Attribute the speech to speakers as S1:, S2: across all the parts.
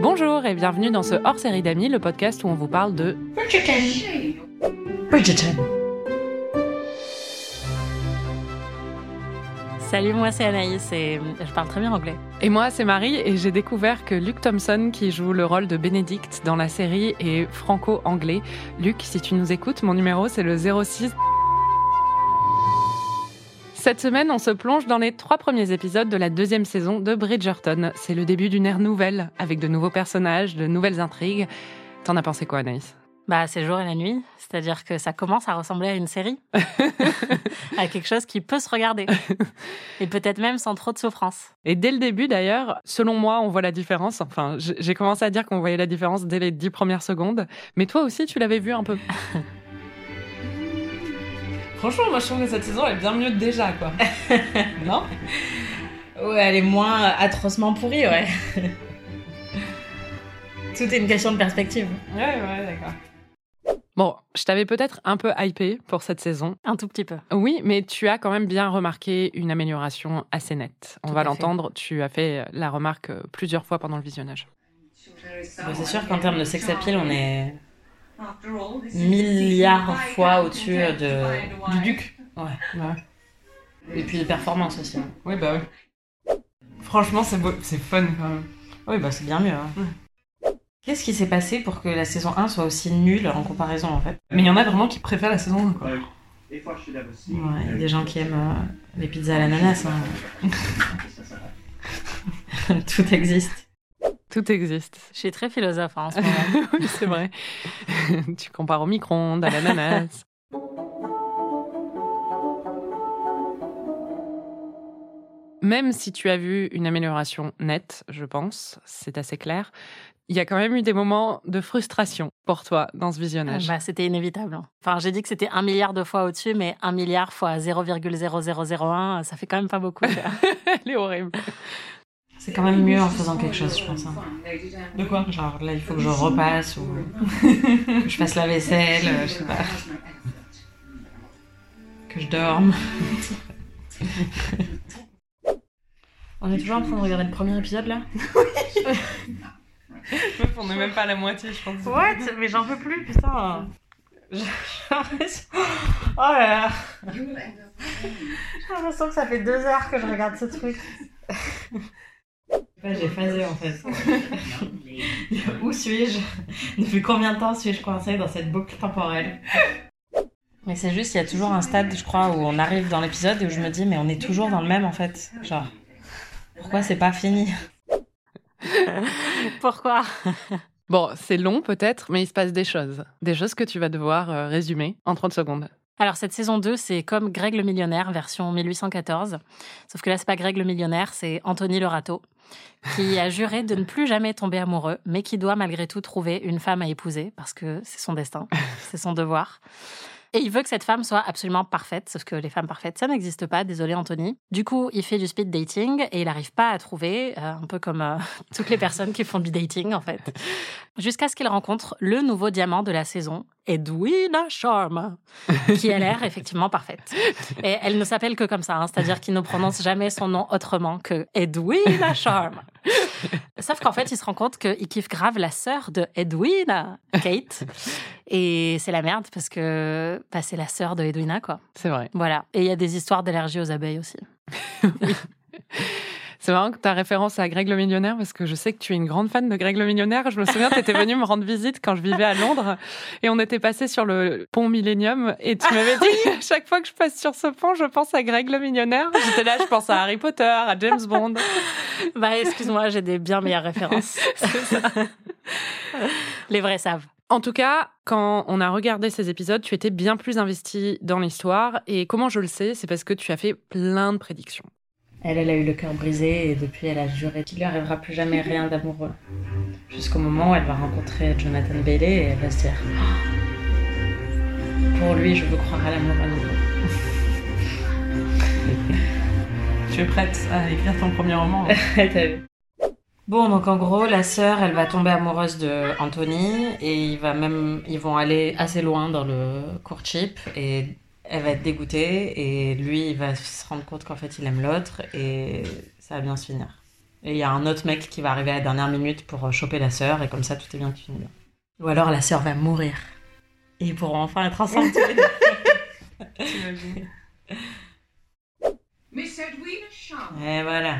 S1: Bonjour et bienvenue dans ce hors-série d'amis, le podcast où on vous parle de
S2: Bridgerton. Bridgerton.
S3: Salut, moi c'est Anaïs et je parle très bien anglais.
S1: Et moi, c'est Marie, et j'ai découvert que Luke Thompson, qui joue le rôle de Benedict dans la série, est franco-anglais. Luc, si tu nous écoutes, mon numéro, c'est le 06. Cette semaine, on se plonge dans les trois premiers épisodes de la deuxième saison de Bridgerton. C'est le début d'une ère nouvelle, avec de nouveaux personnages, de nouvelles intrigues. T'en as pensé quoi, Anaïs?
S3: Bah, c'est jour et la nuit, c'est-à-dire que ça commence à ressembler à une série, à quelque chose qui peut se regarder, et peut-être même sans trop de souffrance.
S1: Et dès le début, d'ailleurs, selon moi, on voit la différence. Enfin, j'ai commencé à dire qu'on voyait la différence dès les dix premières secondes. Mais toi aussi, tu l'avais vu un peu. Franchement, moi, je trouve que cette saison est bien mieux déjà, quoi. non?
S2: Ouais, elle est moins atrocement pourrie, ouais. Tout est une question de perspective.
S1: Ouais, ouais, d'accord. Bon, je t'avais peut-être un peu hypé pour cette saison.
S3: Un tout petit peu.
S1: Oui, mais tu as quand même bien remarqué une amélioration assez nette. On
S3: Tout
S1: va l'entendre, tu as fait la remarque plusieurs fois pendant le visionnage.
S2: Bon, c'est sûr qu'en termes de sex appeal, on est milliards fois au-dessus de... du duc. Ouais. Et puis de performance aussi. hein.
S1: Oui, bah oui. Franchement, c'est beau, c'est fun quand même.
S2: Oui, bah c'est bien mieux. hein. Qu'est-ce qui s'est passé pour que la saison 1 soit aussi nulle en comparaison en fait?
S1: Mais il y en a vraiment qui préfèrent la saison 1, quoi.
S2: Ouais, il y a des gens qui aiment euh, les pizzas à l'ananas. hein. Tout existe.
S1: Tout existe.
S3: Je suis très philosophe hein, en ce moment.
S1: oui, c'est vrai. tu compares au micro-ondes, à l'ananas. Même si tu as vu une amélioration nette, je pense, c'est assez clair, il y a quand même eu des moments de frustration pour toi dans ce visionnage.
S3: bah, c'était inévitable. hein. Enfin, j'ai dit que c'était un milliard de fois au-dessus, mais un milliard fois 0,0001, ça fait quand même pas beaucoup.
S1: Elle est horrible.
S2: C'est quand même mieux en faisant quelque chose, je pense. hein.
S1: De quoi?
S2: Genre là, il faut que je repasse ou que je fasse la vaisselle, euh, je sais pas, que je dorme. On est toujours en train de regarder le premier épisode là?
S1: On n'est même pas à la moitié, je pense.
S2: What? Mais j'en peux plus, putain J'ai l'impression... Oh là là J'ai l'impression que ça fait deux heures que je regarde ce truc. Ouais, j'ai phasé en fait. Où suis-je? Depuis combien de temps suis-je coincée dans cette boucle temporelle? Mais c'est juste, il y a toujours un stade, je crois, où on arrive dans l'épisode et où je me dis, mais on est toujours dans le même en fait. Genre, pourquoi c'est pas fini?
S3: Pourquoi?
S1: Bon, c'est long peut-être, mais il se passe des choses. Des choses que tu vas devoir euh, résumer en 30 secondes.
S3: Alors, cette saison 2, c'est comme Greg le millionnaire, version 1814. Sauf que là, c'est pas Greg le millionnaire, c'est Anthony le râteau, qui a juré de ne plus jamais tomber amoureux, mais qui doit malgré tout trouver une femme à épouser, parce que c'est son destin, c'est son devoir. Et il veut que cette femme soit absolument parfaite, sauf que les femmes parfaites, ça n'existe pas, désolé Anthony. Du coup, il fait du speed dating et il n'arrive pas à trouver, euh, un peu comme euh, toutes les personnes qui font du dating en fait, jusqu'à ce qu'il rencontre le nouveau diamant de la saison, Edwina Sharma, qui a l'air effectivement parfaite. Et elle ne s'appelle que comme ça, hein, c'est-à-dire qu'il ne prononce jamais son nom autrement que Edwina Sharma. Sauf qu'en fait, il se rend compte qu'il kiffe grave la sœur de Edwina, Kate. Et c'est la merde parce que bah, c'est la sœur de Edwina, quoi.
S1: C'est vrai.
S3: Voilà. Et il y a des histoires d'allergie aux abeilles aussi.
S1: C'est marrant que tu as référence à Greg le Millionnaire parce que je sais que tu es une grande fan de Greg le Millionnaire. Je me souviens, tu étais venue me rendre visite quand je vivais à Londres et on était passé sur le pont Millennium et tu m'avais dit à chaque fois que je passe sur ce pont, je pense à Greg le Millionnaire. J'étais là, je pense à Harry Potter, à James Bond.
S3: Bah, excuse-moi, j'ai des bien meilleures références. Les vrais savent.
S1: En tout cas, quand on a regardé ces épisodes, tu étais bien plus investi dans l'histoire. Et comment je le sais C'est parce que tu as fait plein de prédictions.
S2: Elle, elle a eu le cœur brisé et depuis, elle a juré qu'il lui arrivera plus jamais rien d'amoureux. Jusqu'au moment où elle va rencontrer Jonathan Bailey et elle va se dire Pour lui, je veux croire à l'amour à nouveau.
S1: Tu es prête à écrire ton premier roman
S2: vu Bon, donc en gros, la sœur, elle va tomber amoureuse de Anthony et il va même, ils vont aller assez loin dans le courtship et elle va être dégoûtée et lui, il va se rendre compte qu'en fait, il aime l'autre et ça va bien se finir. Et il y a un autre mec qui va arriver à la dernière minute pour choper la sœur et comme ça, tout est bien qui finit bien. Ou alors la sœur va mourir. Et ils pourront enfin être ensemble
S4: Sharma.
S2: Et voilà.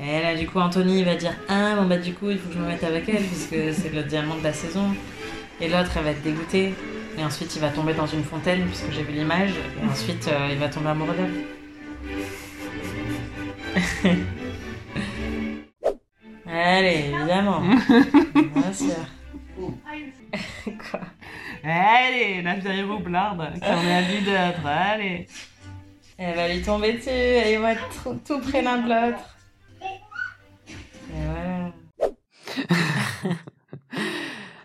S2: Et là, du coup, Anthony il va dire Ah, bon, bah, du coup, il faut que je me mette avec elle, puisque c'est le diamant de la saison. Et l'autre, elle va être dégoûtée. Et ensuite, il va tomber dans une fontaine, puisque j'ai vu l'image. Et ensuite, euh, il va tomber amoureux d'elle. Allez, évidemment. Bien sûr. Quoi Allez, la vieille roublarde qui en a vu d'autres. Allez. Elle va lui tomber dessus et ils vont être tout, tout près l'un de l'autre. Et voilà.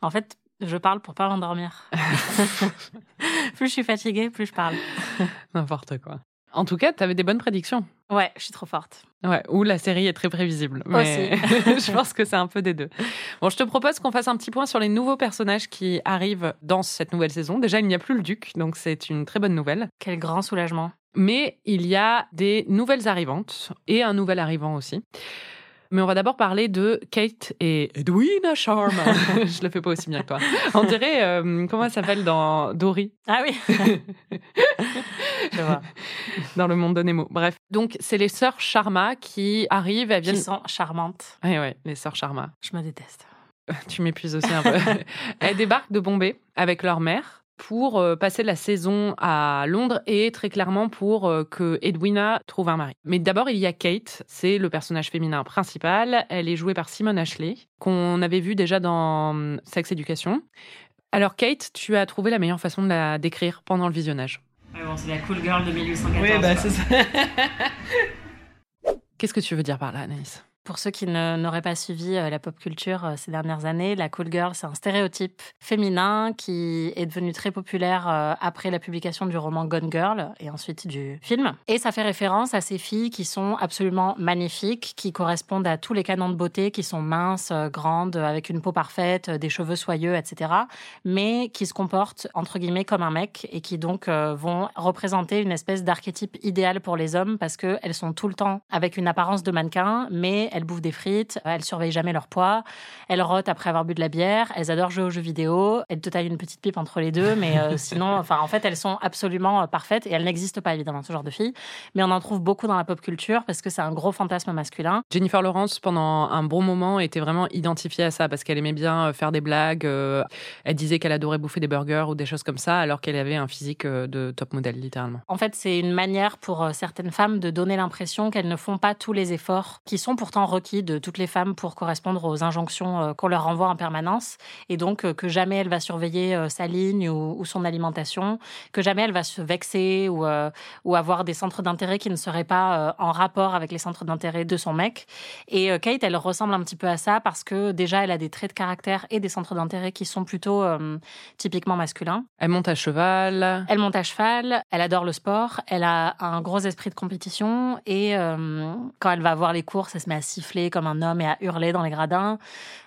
S3: En fait, je parle pour pas m'endormir. plus je suis fatiguée, plus je parle.
S1: N'importe quoi. En tout cas, tu avais des bonnes prédictions.
S3: Ouais, je suis trop forte.
S1: Ouais, ou la série est très prévisible. Mais je pense que c'est un peu des deux. Bon, je te propose qu'on fasse un petit point sur les nouveaux personnages qui arrivent dans cette nouvelle saison. Déjà, il n'y a plus le duc, donc c'est une très bonne nouvelle.
S3: Quel grand soulagement.
S1: Mais il y a des nouvelles arrivantes et un nouvel arrivant aussi. Mais on va d'abord parler de Kate et Edwina Sharma. je le fais pas aussi bien que toi. On dirait, euh, comment elle s'appelle dans Dory?
S3: Ah oui Je vois.
S1: Dans le monde de Nemo. Bref. Donc, c'est les sœurs Sharma qui arrivent. Elles
S3: Qui
S1: viennent.
S3: sont charmantes.
S1: Ouais, ouais, les sœurs Sharma.
S3: Je me déteste.
S1: Tu m'épuises aussi un peu. elles débarquent de Bombay avec leur mère pour euh, passer la saison à Londres et très clairement pour euh, que Edwina trouve un mari. Mais d'abord, il y a Kate, c'est le personnage féminin principal. Elle est jouée par Simone Ashley, qu'on avait vu déjà dans hum, Sex Education. Alors Kate, tu as trouvé la meilleure façon de la décrire pendant le visionnage.
S2: Ouais, bon, c'est la cool girl de 1814. quoi.
S1: ça. Qu'est-ce que tu veux dire par là, Anaïs?
S3: Pour ceux qui n'auraient pas suivi euh, la pop culture euh, ces dernières années, la cool girl, c'est un stéréotype féminin qui est devenu très populaire euh, après la publication du roman Gone Girl et ensuite du film. Et ça fait référence à ces filles qui sont absolument magnifiques, qui correspondent à tous les canons de beauté, qui sont minces, grandes, avec une peau parfaite, des cheveux soyeux, etc. Mais qui se comportent entre guillemets comme un mec et qui donc vont représenter une espèce d'archétype idéal pour les hommes parce qu'elles sont tout le temps avec une apparence de mannequin, mais elles bouffent des frites, elles surveillent jamais leur poids, elles rotent après avoir bu de la bière, elles adorent jouer aux jeux vidéo, elles te taillent une petite pipe entre les deux, mais euh, sinon, enfin, en fait, elles sont absolument euh, parfaites et elles n'existent pas évidemment, ce genre de filles. Mais on en trouve beaucoup dans la pop culture parce que c'est un gros fantasme masculin.
S1: Jennifer Lawrence, pendant un bon moment, était vraiment identifiée à ça parce qu'elle aimait bien euh, faire des blagues. euh, Elle disait qu'elle adorait bouffer des burgers ou des choses comme ça, alors qu'elle avait un physique de top modèle, littéralement.
S3: En fait, c'est une manière pour certaines femmes de donner l'impression qu'elles ne font pas tous les efforts qui sont pourtant requis de toutes les femmes pour correspondre aux injonctions euh, qu'on leur renvoie en permanence. Et donc, euh, que jamais elle va surveiller euh, sa ligne ou, ou son alimentation, que jamais elle va se vexer ou, ou avoir des centres d'intérêt qui ne seraient pas en rapport avec les centres d'intérêt de son mec. Et Kate, elle ressemble un petit peu à ça parce que déjà, elle a des traits de caractère et des centres d'intérêt qui sont plutôt euh, typiquement masculins.
S1: Elle monte à cheval.
S3: Elle monte à cheval, elle adore le sport, elle a un gros esprit de compétition et euh, quand elle va voir les courses, elle se met à siffler comme un homme et à hurler dans les gradins.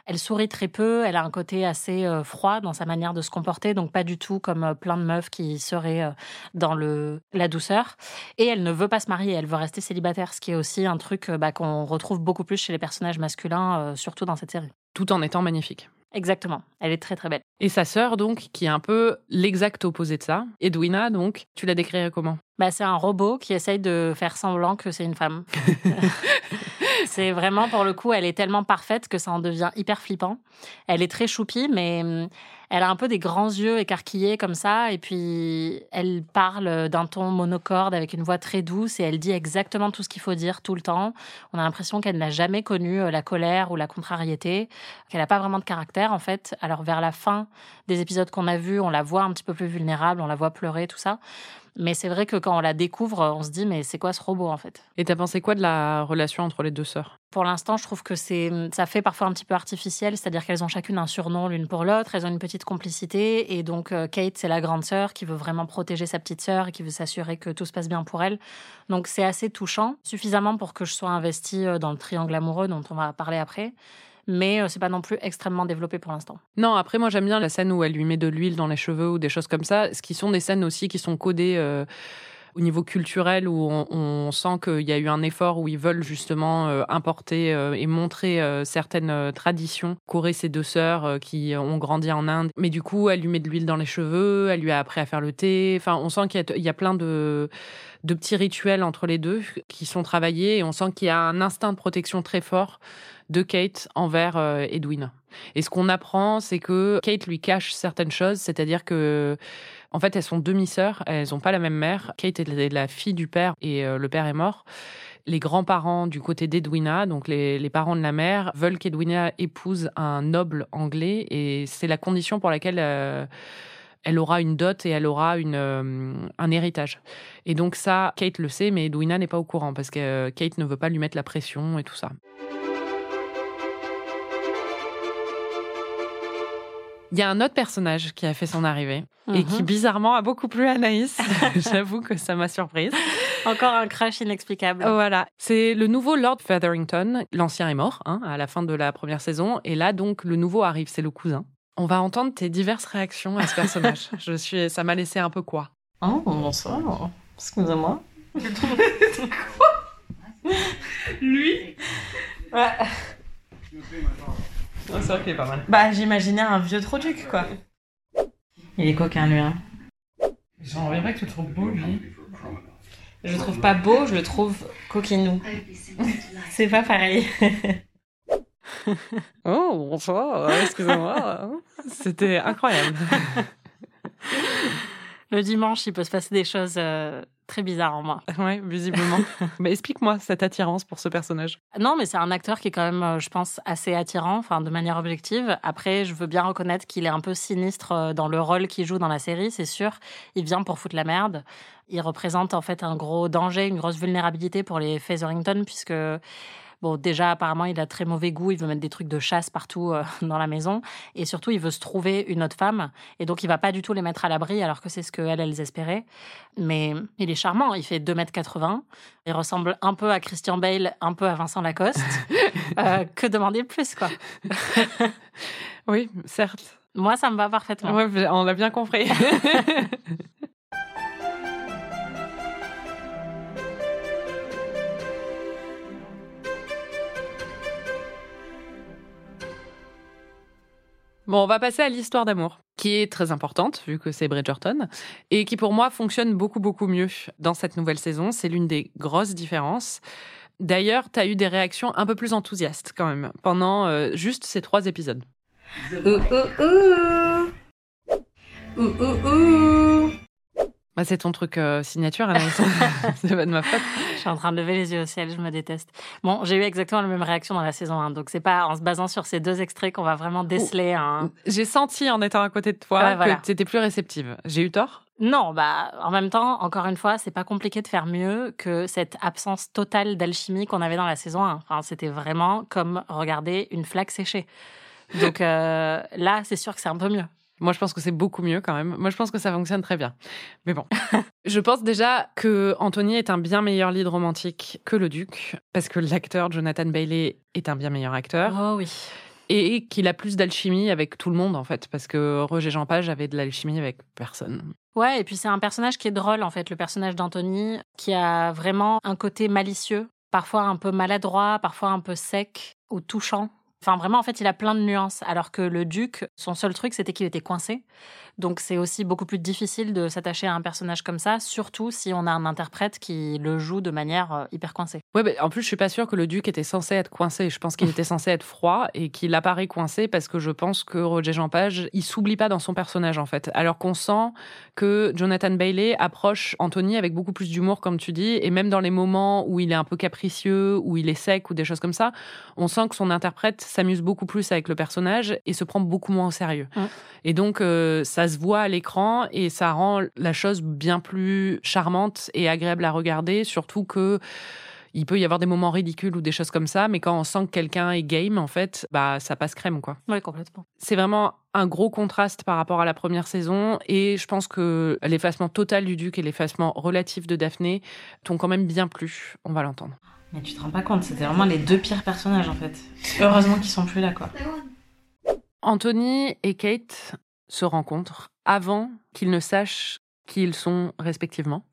S3: Elle sourit très peu, elle a un côté assez euh, froid dans sa manière de se comporter, donc pas du tout comme euh, plein de meufs qui seraient euh, dans le la douceur. Et elle ne veut pas se marier, elle veut rester célibataire, ce qui est aussi un truc bah, qu'on retrouve beaucoup plus chez les personnages masculins, surtout dans cette série.
S1: tout en étant magnifique.
S3: Exactement, elle est très très belle.
S1: Et sa sœur, donc, qui est un peu l'exact opposé de ça, Edwina, donc, tu la décrirais comment?
S3: Bah, c'est un robot qui essaye de faire semblant que c'est une femme. c'est vraiment, pour le coup, elle est tellement parfaite que ça en devient hyper flippant. Elle est très choupie, mais hum, elle a un peu des grands yeux écarquillés comme ça. Et puis, elle parle d'un ton monocorde avec une voix très douce et elle dit exactement tout ce qu'il faut dire tout le temps. On a l'impression qu'elle n'a jamais connu euh, la colère ou la contrariété, qu'elle n'a pas vraiment de caractère, en fait. Alors, vers la fin des épisodes qu'on a vus, on la voit un petit peu plus vulnérable, on la voit pleurer, tout ça. Mais c'est vrai que quand on la découvre, on se dit, mais c'est quoi ce robot en fait?
S1: Et t'as pensé quoi de la relation entre les deux sœurs?
S3: Pour l'instant, je trouve que c'est, ça fait parfois un petit peu artificiel, c'est-à-dire qu'elles ont chacune un surnom l'une pour l'autre, elles ont une petite complicité, et donc euh, Kate, c'est la grande sœur qui veut vraiment protéger sa petite sœur et qui veut s'assurer que tout se passe bien pour elle. Donc c'est assez touchant, suffisamment pour que je sois investie euh, dans le triangle amoureux dont on va parler après. Mais euh, c'est pas non plus extrêmement développé pour l'instant.
S1: Non, après moi j'aime bien la scène où elle lui met de l'huile dans les cheveux ou des choses comme ça, ce qui sont des scènes aussi qui sont codées euh, au niveau culturel où on, sent qu'il y a eu un effort où ils veulent justement euh, importer et montrer certaines traditions qu'auraient ces deux sœurs qui ont grandi en Inde. Mais du coup, elle lui met de l'huile dans les cheveux, elle lui a appris à faire le thé. Enfin, on sent qu'il y a plein de de petits rituels entre les deux qui sont travaillés et on sent qu'il y a un instinct de protection très fort de Kate envers euh, Edwin. Et ce qu'on apprend, c'est que Kate lui cache certaines choses, c'est-à-dire que en fait, elles sont demi-sœurs, elles n'ont pas la même mère. Kate est la fille du père et euh, le père est mort. Les grands-parents du côté d'Edwina, donc les, les parents de la mère, veulent qu'Edwina épouse un noble anglais et c'est la condition pour laquelle euh, elle aura une dot et elle aura une, euh, un héritage. Et donc ça, Kate le sait, mais Edwina n'est pas au courant parce que euh, Kate ne veut pas lui mettre la pression et tout ça. Il y a un autre personnage qui a fait son arrivée et qui
S3: Mhm.
S1: bizarrement a beaucoup plu à Anaïs. J'avoue que ça m'a surprise.
S3: Encore un crash inexplicable.
S1: Voilà, c'est le nouveau Lord Featherington. L'ancien est mort hein, à la fin de la première saison et là donc le nouveau arrive, c'est le cousin. On va entendre tes diverses réactions à ce personnage. Je suis, ça m'a laissé un peu quoi.
S2: Oh, bonsoir. Excusez-moi.
S1: Lui
S2: Ouais.
S1: C'est vrai qu'il est pas mal.
S2: Bah, j'imaginais un vieux troduc, quoi. Il est coquin, lui. Hein.
S1: J'en reviens pas que tu le trouves beau, lui.
S2: Je le trouve pas beau, je le trouve coquinou. C'est pas pareil.
S1: Oh, bonsoir, excusez-moi. C'était incroyable.
S3: Le dimanche, il peut se passer des choses euh, très bizarres en moi.
S1: Ouais, visiblement. Mais explique-moi cette attirance pour ce personnage.
S3: Non, mais c'est un acteur qui est quand même, euh, je pense, assez attirant, enfin de manière objective. Après, je veux bien reconnaître qu'il est un peu sinistre euh, dans le rôle qu'il joue dans la série, c'est sûr. Il vient pour foutre la merde. Il représente en fait un gros danger, une grosse vulnérabilité pour les Featherington, puisque Bon, déjà, apparemment, il a très mauvais goût. Il veut mettre des trucs de chasse partout euh, dans la maison. Et surtout, il veut se trouver une autre femme. Et donc, il va pas du tout les mettre à l'abri, alors que c'est ce qu'elles, elles espéraient. Mais il est charmant. Il fait 2m80. Il ressemble un peu à Christian Bale, un peu à Vincent Lacoste. Euh, que demander de plus, quoi?
S1: Oui, certes.
S3: Moi, ça me va parfaitement.
S1: Ouais, on l'a bien compris. Bon, on va passer à l'histoire d'amour, qui est très importante, vu que c'est Bridgerton, et qui pour moi fonctionne beaucoup, beaucoup mieux dans cette nouvelle saison. C'est l'une des grosses différences. D'ailleurs, tu as eu des réactions un peu plus enthousiastes quand même, pendant euh, juste ces trois épisodes.
S2: Ouh, ouh, ouh. Ouh, ouh, ouh.
S1: Bah, c'est ton truc euh, signature, Anaïs. c'est pas de ma faute.
S3: Je suis en train de lever les yeux au ciel, je me déteste. Bon, j'ai eu exactement la même réaction dans la saison 1. Donc, c'est pas en se basant sur ces deux extraits qu'on va vraiment déceler un.
S1: J'ai senti en étant à côté de toi
S3: Ouais, voilà.
S1: que tu étais plus réceptive. J'ai eu tort?
S3: Non, bah, en même temps, encore une fois, c'est pas compliqué de faire mieux que cette absence totale d'alchimie qu'on avait dans la saison 1. Enfin, c'était vraiment comme regarder une flaque séchée. Donc euh, là, c'est sûr que c'est un peu mieux.
S1: Moi, je pense que c'est beaucoup mieux quand même. Moi, je pense que ça fonctionne très bien. Mais bon. je pense déjà que Anthony est un bien meilleur lead romantique que le duc, parce que l'acteur Jonathan Bailey est un bien meilleur acteur,
S3: Oh oui.
S1: et qu'il a plus d'alchimie avec tout le monde, en fait, parce que Roger Jean Page avait de l'alchimie avec personne.
S3: Ouais, et puis c'est un personnage qui est drôle, en fait, le personnage d'Anthony, qui a vraiment un côté malicieux, parfois un peu maladroit, parfois un peu sec ou touchant. Enfin, vraiment, en fait, il a plein de nuances. Alors que le duc, son seul truc, c'était qu'il était coincé. Donc, c'est aussi beaucoup plus difficile de s'attacher à un personnage comme ça, surtout si on a un interprète qui le joue de manière euh, hyper coincée.
S1: Ouais, mais en plus, je suis pas sûre que le duc était censé être coincé. Je pense qu'il était censé être froid et qu'il apparaît coincé parce que je pense que Roger Jean Page, il s'oublie pas dans son personnage, en fait. Alors qu'on sent que Jonathan Bailey approche Anthony avec beaucoup plus d'humour, comme tu dis, et même dans les moments où il est un peu capricieux, où il est sec ou des choses comme ça, on sent que son interprète s'amuse beaucoup plus avec le personnage et se prend beaucoup moins au sérieux. Et donc, euh, ça se voit à l'écran et ça rend la chose bien plus charmante et agréable à regarder, surtout que il peut y avoir des moments ridicules ou des choses comme ça, mais quand on sent que quelqu'un est game, en fait, bah ça passe crème, quoi.
S3: Oui, complètement.
S1: C'est vraiment un gros contraste par rapport à la première saison et je pense que l'effacement total du duc et l'effacement relatif de Daphné t'ont quand même bien plu. On va l'entendre.
S2: Mais tu te rends pas compte, c'était vraiment les deux pires personnages en fait. Heureusement qu'ils sont plus là quoi.
S1: Anthony et Kate se rencontrent avant qu'ils ne sachent qui ils sont respectivement.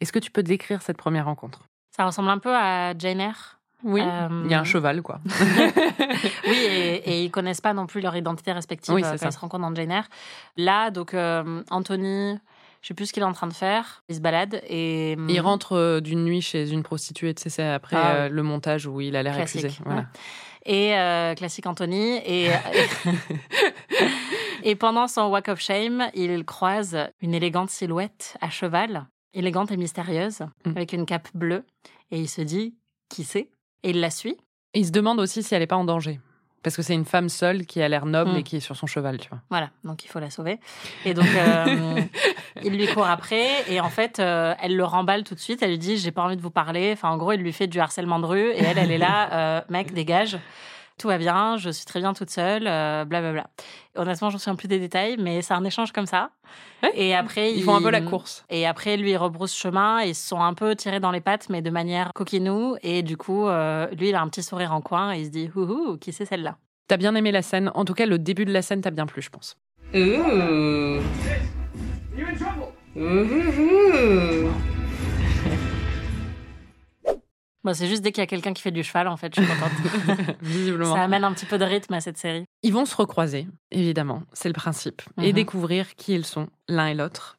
S1: Est-ce que tu peux décrire cette première rencontre?
S3: Ça ressemble un peu à Jane Eyre.
S1: Oui,
S3: Euh,
S1: il y a un cheval, quoi.
S3: Oui, et, et ils connaissent pas non plus leur identité respective
S1: Oui,
S3: euh, quand
S1: ça.
S3: ils se rencontrent dans Jane Eyre. Là, donc, euh, Anthony, je sais plus ce qu'il est en train de faire. Il se balade et...
S1: Il rentre euh, d'une nuit chez une prostituée, tu sais, c'est après
S3: Ah,
S1: euh, le montage où il a l'air accusé. Voilà.
S3: ouais. Et euh, classique Anthony. Et, et pendant son Walk of Shame, il croise une élégante silhouette à cheval, élégante et mystérieuse,
S1: Mm.
S3: avec une cape bleue. Et il se dit, qui c'est? Et il la suit.
S1: Et il se demande aussi si elle n'est pas en danger. Parce que c'est une femme seule qui a l'air noble et qui est sur son cheval, tu vois.
S3: Voilà, donc il faut la sauver. Et donc, euh, il lui court après, et en fait, euh, elle le remballe tout de suite. Elle lui dit J'ai pas envie de vous parler. Enfin, en gros, il lui fait du harcèlement de rue, et elle, elle est là euh, Mec, dégage. Tout va bien, je suis très bien toute seule, euh, blablabla. Honnêtement, je me souviens plus des détails, mais c'est un échange comme ça.
S1: Ouais.
S3: Et après,
S1: Ils font un peu la course.
S3: Et après, lui, il rebrousse chemin, et ils se sont un peu tirés dans les pattes, mais de manière coquinou. Et du coup, euh, lui, il a un petit sourire en coin, et il se dit Houhou, qui c'est celle-là?
S1: T'as bien aimé la scène. En tout cas, le début de la scène t'a bien plu, je pense.
S2: Ouhouhou.
S3: C'est juste dès qu'il y a quelqu'un qui fait du cheval, en fait, je suis contente.
S1: Visiblement.
S3: Ça amène un petit peu de rythme à cette série.
S1: Ils vont se recroiser, évidemment, c'est le principe, et
S3: Mhm.
S1: découvrir qui ils sont, l'un et l'autre.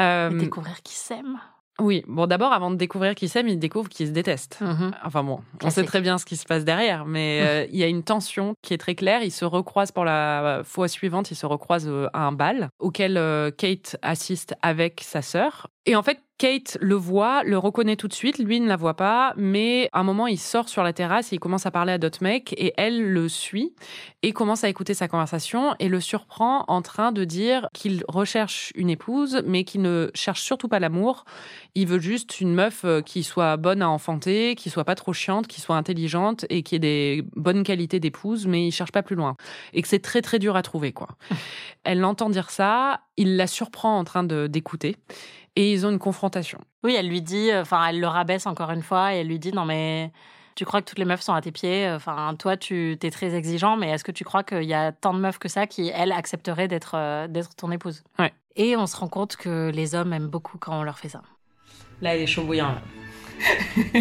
S1: Euh,
S3: découvrir qui s'aime.
S1: oui, bon, d'abord, avant de découvrir qui s'aiment, ils découvrent qu'ils se détestent.
S3: Mhm.
S1: Enfin bon, on sait très bien ce qui se passe derrière, mais euh, il y a une tension qui est très claire. Ils se recroisent pour la fois suivante, ils se recroisent euh, à un bal auquel euh, Kate assiste avec sa sœur. Et en fait, Kate le voit, le reconnaît tout de suite, lui ne la voit pas, mais à un moment, il sort sur la terrasse et il commence à parler à d'autres mecs et elle le suit et commence à écouter sa conversation et le surprend en train de dire qu'il recherche une épouse, mais qu'il ne cherche surtout pas l'amour. Il veut juste une meuf euh, qui soit bonne à enfanter, qui soit pas trop chiante, qui soit intelligente et qui ait des bonnes qualités d'épouse, mais il cherche pas plus loin. Et que c'est très très dur à trouver, quoi. Elle l'entend dire ça, il la surprend en train de d'écouter et ils ont une confrontation.
S3: Oui, elle lui dit, euh, enfin, elle le rabaisse encore une fois et elle lui dit non mais tu crois que toutes les meufs sont à tes pieds Enfin, toi, tu es très exigeant, mais est-ce que tu crois qu'il y a tant de meufs que ça qui elles accepteraient d'être euh, d'être ton épouse?
S1: Ouais.
S3: Et on se rend compte que les hommes aiment beaucoup quand on leur fait ça.
S2: Là, il est chaud bouillant. là.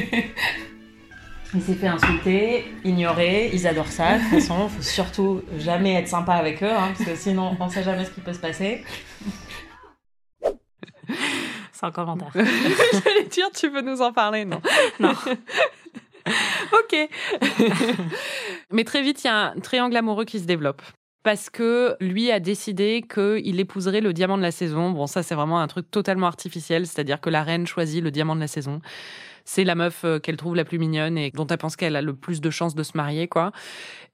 S2: il s'est fait insulter, ignorer. Ils adorent ça. De toute façon, faut surtout jamais être sympa avec eux, hein, parce que sinon, on sait jamais ce qui peut se passer.
S3: Sans commentaire.
S1: J'allais dire, tu veux nous en parler, non
S3: Non.
S1: ok. Mais très vite, il y a un triangle amoureux qui se développe. Parce que lui a décidé qu'il épouserait le diamant de la saison. Bon, ça, c'est vraiment un truc totalement artificiel. C'est-à-dire que la reine choisit le diamant de la saison. C'est la meuf euh, qu'elle trouve la plus mignonne et dont elle pense qu'elle a le plus de chances de se marier, quoi.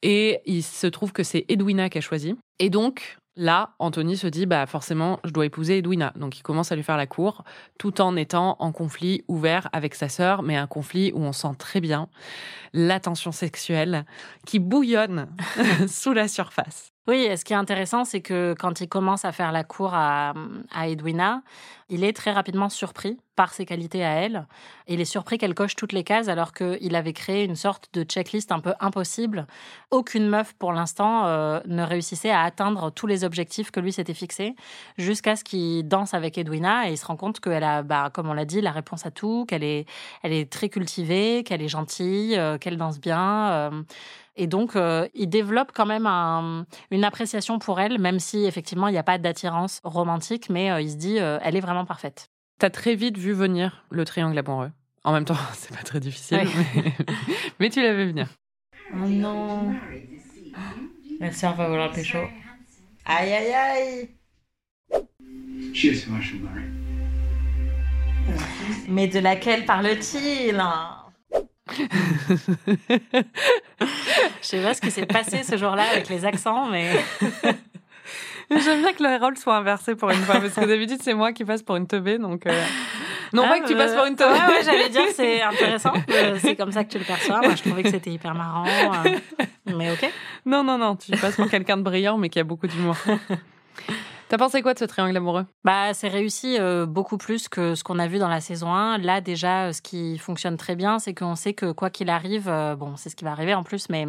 S1: Et il se trouve que c'est Edwina qui a choisi. Et donc, là, Anthony se dit, bah, forcément, je dois épouser Edwina. Donc, il commence à lui faire la cour, tout en étant en conflit ouvert avec sa sœur, mais un conflit où on sent très bien la tension sexuelle qui bouillonne sous la surface.
S3: Oui, et ce qui est intéressant, c'est que quand il commence à faire la cour à, à Edwina, il est très rapidement surpris par ses qualités à elle. Il est surpris qu'elle coche toutes les cases alors qu'il avait créé une sorte de checklist un peu impossible. Aucune meuf, pour l'instant, euh, ne réussissait à atteindre tous les objectifs que lui s'était fixés jusqu'à ce qu'il danse avec Edwina et il se rend compte qu'elle a, bah, comme on l'a dit, la réponse à tout, qu'elle est, elle est très cultivée, qu'elle est gentille, euh, qu'elle danse bien. euh, et donc, il développe quand même un- une appréciation pour elle, même si effectivement il n'y a pas d'attirance romantique, mais il se dit elle est vraiment parfaite.
S1: T'as très vite vu venir le triangle amoureux. En même temps, c'est pas très difficile, mais... mais tu l'avais venir.
S2: Oh non. La sœur va vouloir le pécho. Aïe, aïe, aïe. Mais de laquelle parle-t-il?
S3: Je sais pas ce qui s'est passé ce jour-là avec les accents, mais
S1: J'aime bien que les rôles soient inversés pour une fois, parce que d'habitude, c'est moi qui passe pour une teubée, donc. euh, Non,
S3: Ah,
S1: pas que tu
S3: bah,
S1: passes pour une teubée.
S3: Ouais, ouais, j'allais dire c'est intéressant. Euh, C'est comme ça que tu le perçois. Moi, je trouvais que c'était hyper marrant. euh, Mais ok.
S1: Non, non, non, tu passes pour quelqu'un de brillant, mais qui a beaucoup d'humour. T'as pensé quoi de ce triangle amoureux?
S3: Bah, c'est réussi euh, beaucoup plus que ce qu'on a vu dans la saison 1. Là, déjà, euh, ce qui fonctionne très bien, c'est qu'on sait que quoi qu'il arrive, euh, bon, c'est ce qui va arriver en plus, mais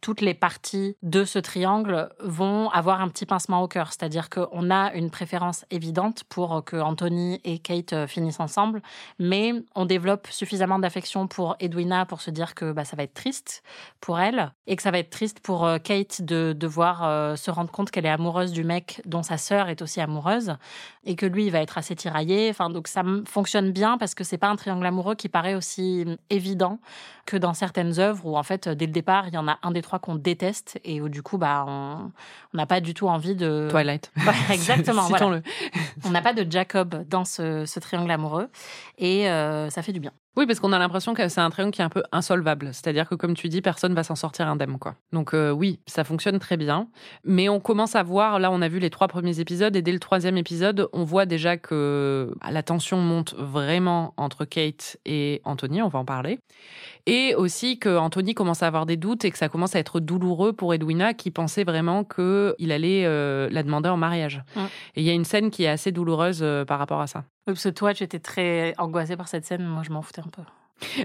S3: toutes les parties de ce triangle vont avoir un petit pincement au cœur. C'est-à-dire qu'on a une préférence évidente pour que Anthony et Kate euh, finissent ensemble, mais on développe suffisamment d'affection pour Edwina pour se dire que bah, ça va être triste pour elle et que ça va être triste pour euh, Kate de devoir euh, se rendre compte qu'elle est amoureuse du mec dont sa sœur est aussi amoureuse et que lui il va être assez tiraillé. Enfin donc ça fonctionne bien parce que c'est pas un triangle amoureux qui paraît aussi hum, évident que dans certaines œuvres où en fait dès le départ il y en a un des trois qu'on déteste et où du coup bah on n'a pas du tout envie de
S1: Twilight.
S3: Ouais, exactement. voilà. On n'a pas de Jacob dans ce, ce triangle amoureux et euh, ça fait du bien.
S1: Oui, parce qu'on a l'impression que c'est un triangle qui est un peu insolvable. C'est-à-dire que, comme tu dis, personne va s'en sortir indemne, quoi. Donc, euh, oui, ça fonctionne très bien. Mais on commence à voir, là, on a vu les trois premiers épisodes, et dès le troisième épisode, on voit déjà que ah, la tension monte vraiment entre Kate et Anthony, on va en parler. Et aussi que Anthony commence à avoir des doutes et que ça commence à être douloureux pour Edwina, qui pensait vraiment qu'il allait euh, la demander en mariage.
S3: Mm.
S1: Et il y a une scène qui est assez douloureuse euh, par rapport à ça.
S3: Parce que toi, tu étais très angoissée par cette scène. Moi, je m'en foutais un peu.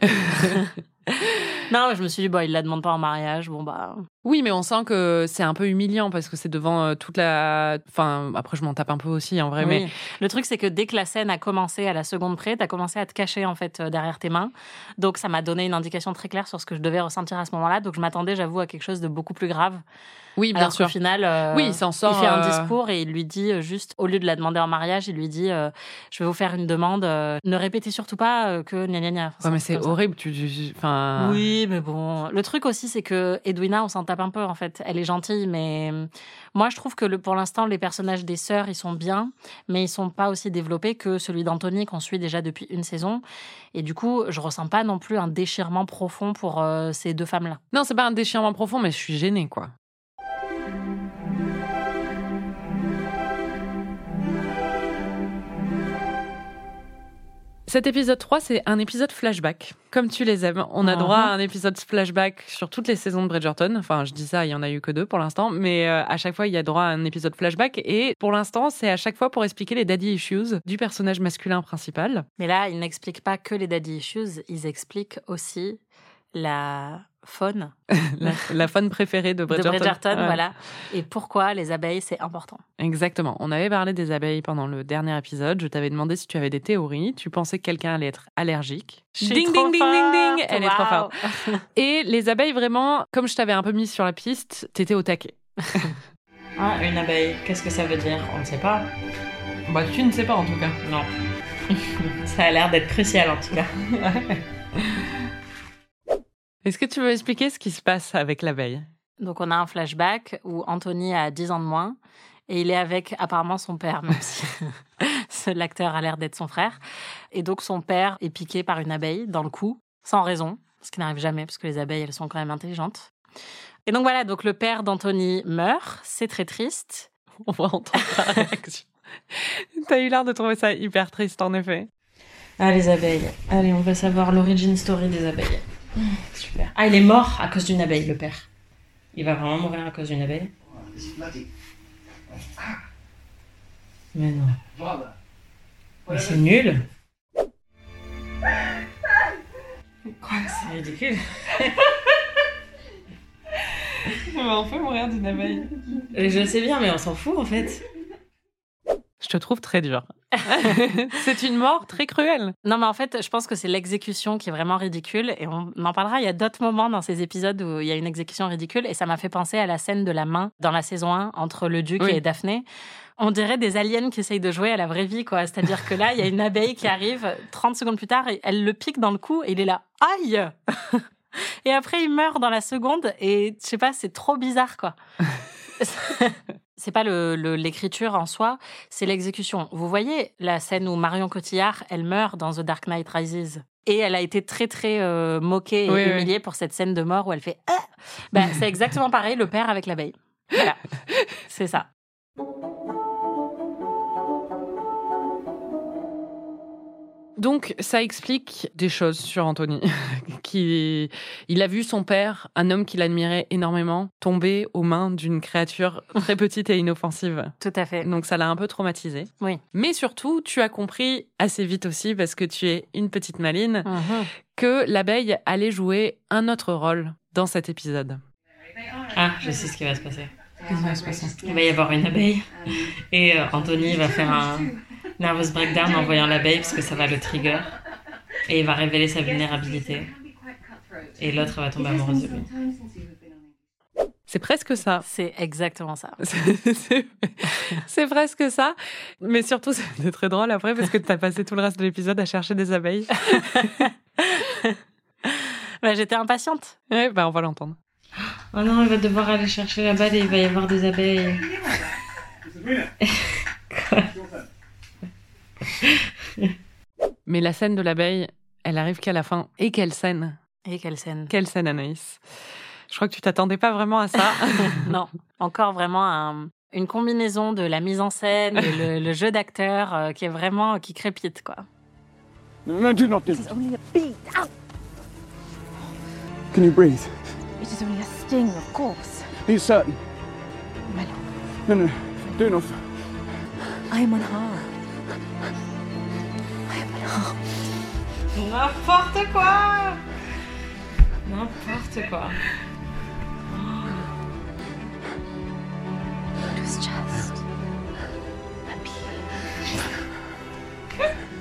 S3: non, je me suis dit, bon, il la demande pas en mariage. Bon, bah.
S1: Oui, mais on sent que c'est un peu humiliant parce que c'est devant euh, toute la. Enfin, après, je m'en tape un peu aussi en vrai, mais.
S3: Le truc, c'est que dès que la scène a commencé à la seconde près, t'as commencé à te cacher, en fait, euh, derrière tes mains. Donc, ça m'a donné une indication très claire sur ce que je devais ressentir à ce moment-là. Donc, je m'attendais, j'avoue, à quelque chose de beaucoup plus grave.
S1: oui, bien
S3: Alors
S1: sûr.
S3: qu'au final, euh,
S1: Oui, il s'en sort,
S3: Il fait un discours et il lui dit juste, au lieu de la demander en mariage, il lui dit euh, Je vais vous faire une demande. ne répétez surtout pas que gna gna gna. Enfin,
S1: Ouais, mais c'est horrible. Tu, tu- enfin.
S3: Oui, mais bon. Le truc aussi, c'est que Edwina, on s'en tape un peu, en fait. Elle est gentille, mais euh, moi, je trouve que le, pour l'instant, les personnages des sœurs, ils sont bien, mais ils sont pas aussi développés que celui d'Anthony qu'on suit déjà depuis une saison. Et du coup, je ressens pas non plus un déchirement profond pour euh, ces deux femmes-là.
S1: Non, c'est pas un déchirement profond, mais je suis gênée, quoi. Cet épisode 3, c'est un épisode flashback, comme tu les aimes. On a droit à un épisode flashback sur toutes les saisons de Bridgerton. Enfin, je dis ça, il y en a eu que deux pour l'instant, mais euh, à chaque fois, il y a droit à un épisode flashback. Et pour l'instant, c'est à chaque fois pour expliquer les daddy issues du personnage masculin principal.
S3: Mais là, ils n'expliquent pas que les daddy issues, ils expliquent aussi la faune
S1: La, la faune préférée de
S3: de
S1: Bridgerton.
S3: Bridgerton,
S1: Ouais.
S3: voilà. Et pourquoi les abeilles, c'est important.
S1: Exactement. On avait parlé des abeilles pendant le dernier épisode. Je t'avais demandé si tu avais des théories. Tu pensais que quelqu'un allait être allergique. Ding,
S3: trop
S1: ding, ding, ding, ding. Elle est trop forte. Et les abeilles, vraiment, comme je t'avais un peu mis sur la piste, t'étais au taquet.
S2: Ah, une abeille, qu'est-ce que ça veut dire? On ne sait pas.
S1: Bah, tu ne sais pas en tout cas.
S2: Non. ça a l'air d'être crucial en tout cas.
S1: Est-ce que tu veux expliquer ce qui se passe avec l'abeille?
S3: Donc on a un flashback où Anthony a 10 ans de moins et il est avec apparemment son père, même si l'acteur a l'air d'être son frère. Et donc son père est piqué par une abeille dans le cou, sans raison, ce qui n'arrive jamais parce que les abeilles, elles sont quand même intelligentes. Et donc voilà, donc le père d'Anthony meurt, c'est très triste.
S1: On va entendre ta réaction. T'as eu l'air de trouver ça hyper triste, en effet.
S2: Ah, les abeilles. Allez, on va savoir l'origine story des abeilles. Super. Ah, il est mort à cause d'une abeille, le père. Il va vraiment mourir à cause d'une abeille
S4: bloody.
S2: Mais non. Mais c'est nul. Quoi C'est ridicule.
S1: on peut mourir d'une abeille.
S2: Je sais bien, mais on s'en fout en fait.
S1: Je te trouve très dur. c'est une mort très cruelle.
S3: Non, mais en fait, je pense que c'est l'exécution qui est vraiment ridicule. Et on en parlera. Il y a d'autres moments dans ces épisodes où il y a une exécution ridicule. Et ça m'a fait penser à la scène de la main dans la saison 1 entre le duc
S1: Oui.
S3: et Daphné. On dirait des aliens qui essayent de jouer à la vraie vie, quoi. C'est-à-dire que là, il y a une abeille qui arrive 30 secondes plus tard et elle le pique dans le cou et il est là. Aïe! Et après, il meurt dans la seconde et je sais pas, c'est trop bizarre, quoi. c'est pas le- le- l'écriture en soi, c'est l'exécution. Vous voyez la scène où Marion Cotillard, elle meurt dans The Dark Knight Rises. Et elle a été très très euh, moquée et
S1: Oui, oui.
S3: humiliée pour cette scène de mort où elle fait ah ben, c'est exactement pareil le père avec l'abeille. Voilà. c'est ça.
S1: Donc, ça explique des choses sur Anthony. qui, il a vu son père, un homme qu'il admirait énormément, tomber aux mains d'une créature très petite et inoffensive.
S3: Tout à fait.
S1: Donc, ça l'a un peu traumatisé.
S3: Oui.
S1: Mais surtout, tu as compris assez vite aussi, parce que tu es une petite maline,
S3: Mhm.
S1: que l'abeille allait jouer un autre rôle dans cet épisode.
S2: Ah, je sais ce qui va se passer.
S5: Qu'est-ce qui va se passer?
S2: Il va y avoir une abeille et euh, Anthony va faire un nervous breakdown en voyant l'abeille parce que ça va le trigger et il va révéler sa vulnérabilité et l'autre va tomber amoureuse de lui.
S1: C'est presque ça.
S3: C'est exactement ça.
S1: C'est- C'est c'est presque ça. Mais surtout, c'était très drôle après parce que tu as passé tout le reste de l'épisode à chercher des abeilles.
S3: Bah, J'étais impatiente.
S1: Ouais, bah, on va l'entendre.
S2: Oh non, il va devoir aller chercher la balle et il va y avoir des abeilles.
S1: Mais la scène de l'abeille, elle arrive qu'à la fin. Et quelle scène
S3: Et quelle scène
S1: Quelle scène, Anaïs Je crois que tu t'attendais pas vraiment à ça.
S3: Non, encore vraiment un- une combinaison de la mise en scène et le, le jeu d'acteur euh, qui est vraiment qui crépite quoi.
S4: No, no, do not do
S6: It's only a beat. Ow!
S4: Can you breathe?
S6: It is only a sting, of course.
S4: Are you certain?
S6: My lord,
S4: No, no, do not.
S6: I am unharmed.
S2: N'importe quoi N'importe quoi.
S6: It was just a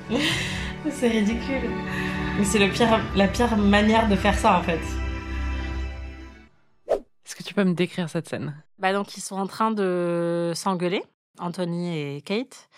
S6: bee.
S2: C'est ridicule. Mais c'est le pire, la pire manière de faire ça en fait.
S1: Est-ce que tu peux me décrire cette scène?
S3: Bah donc ils sont en train de s'engueuler, Anthony et Kate.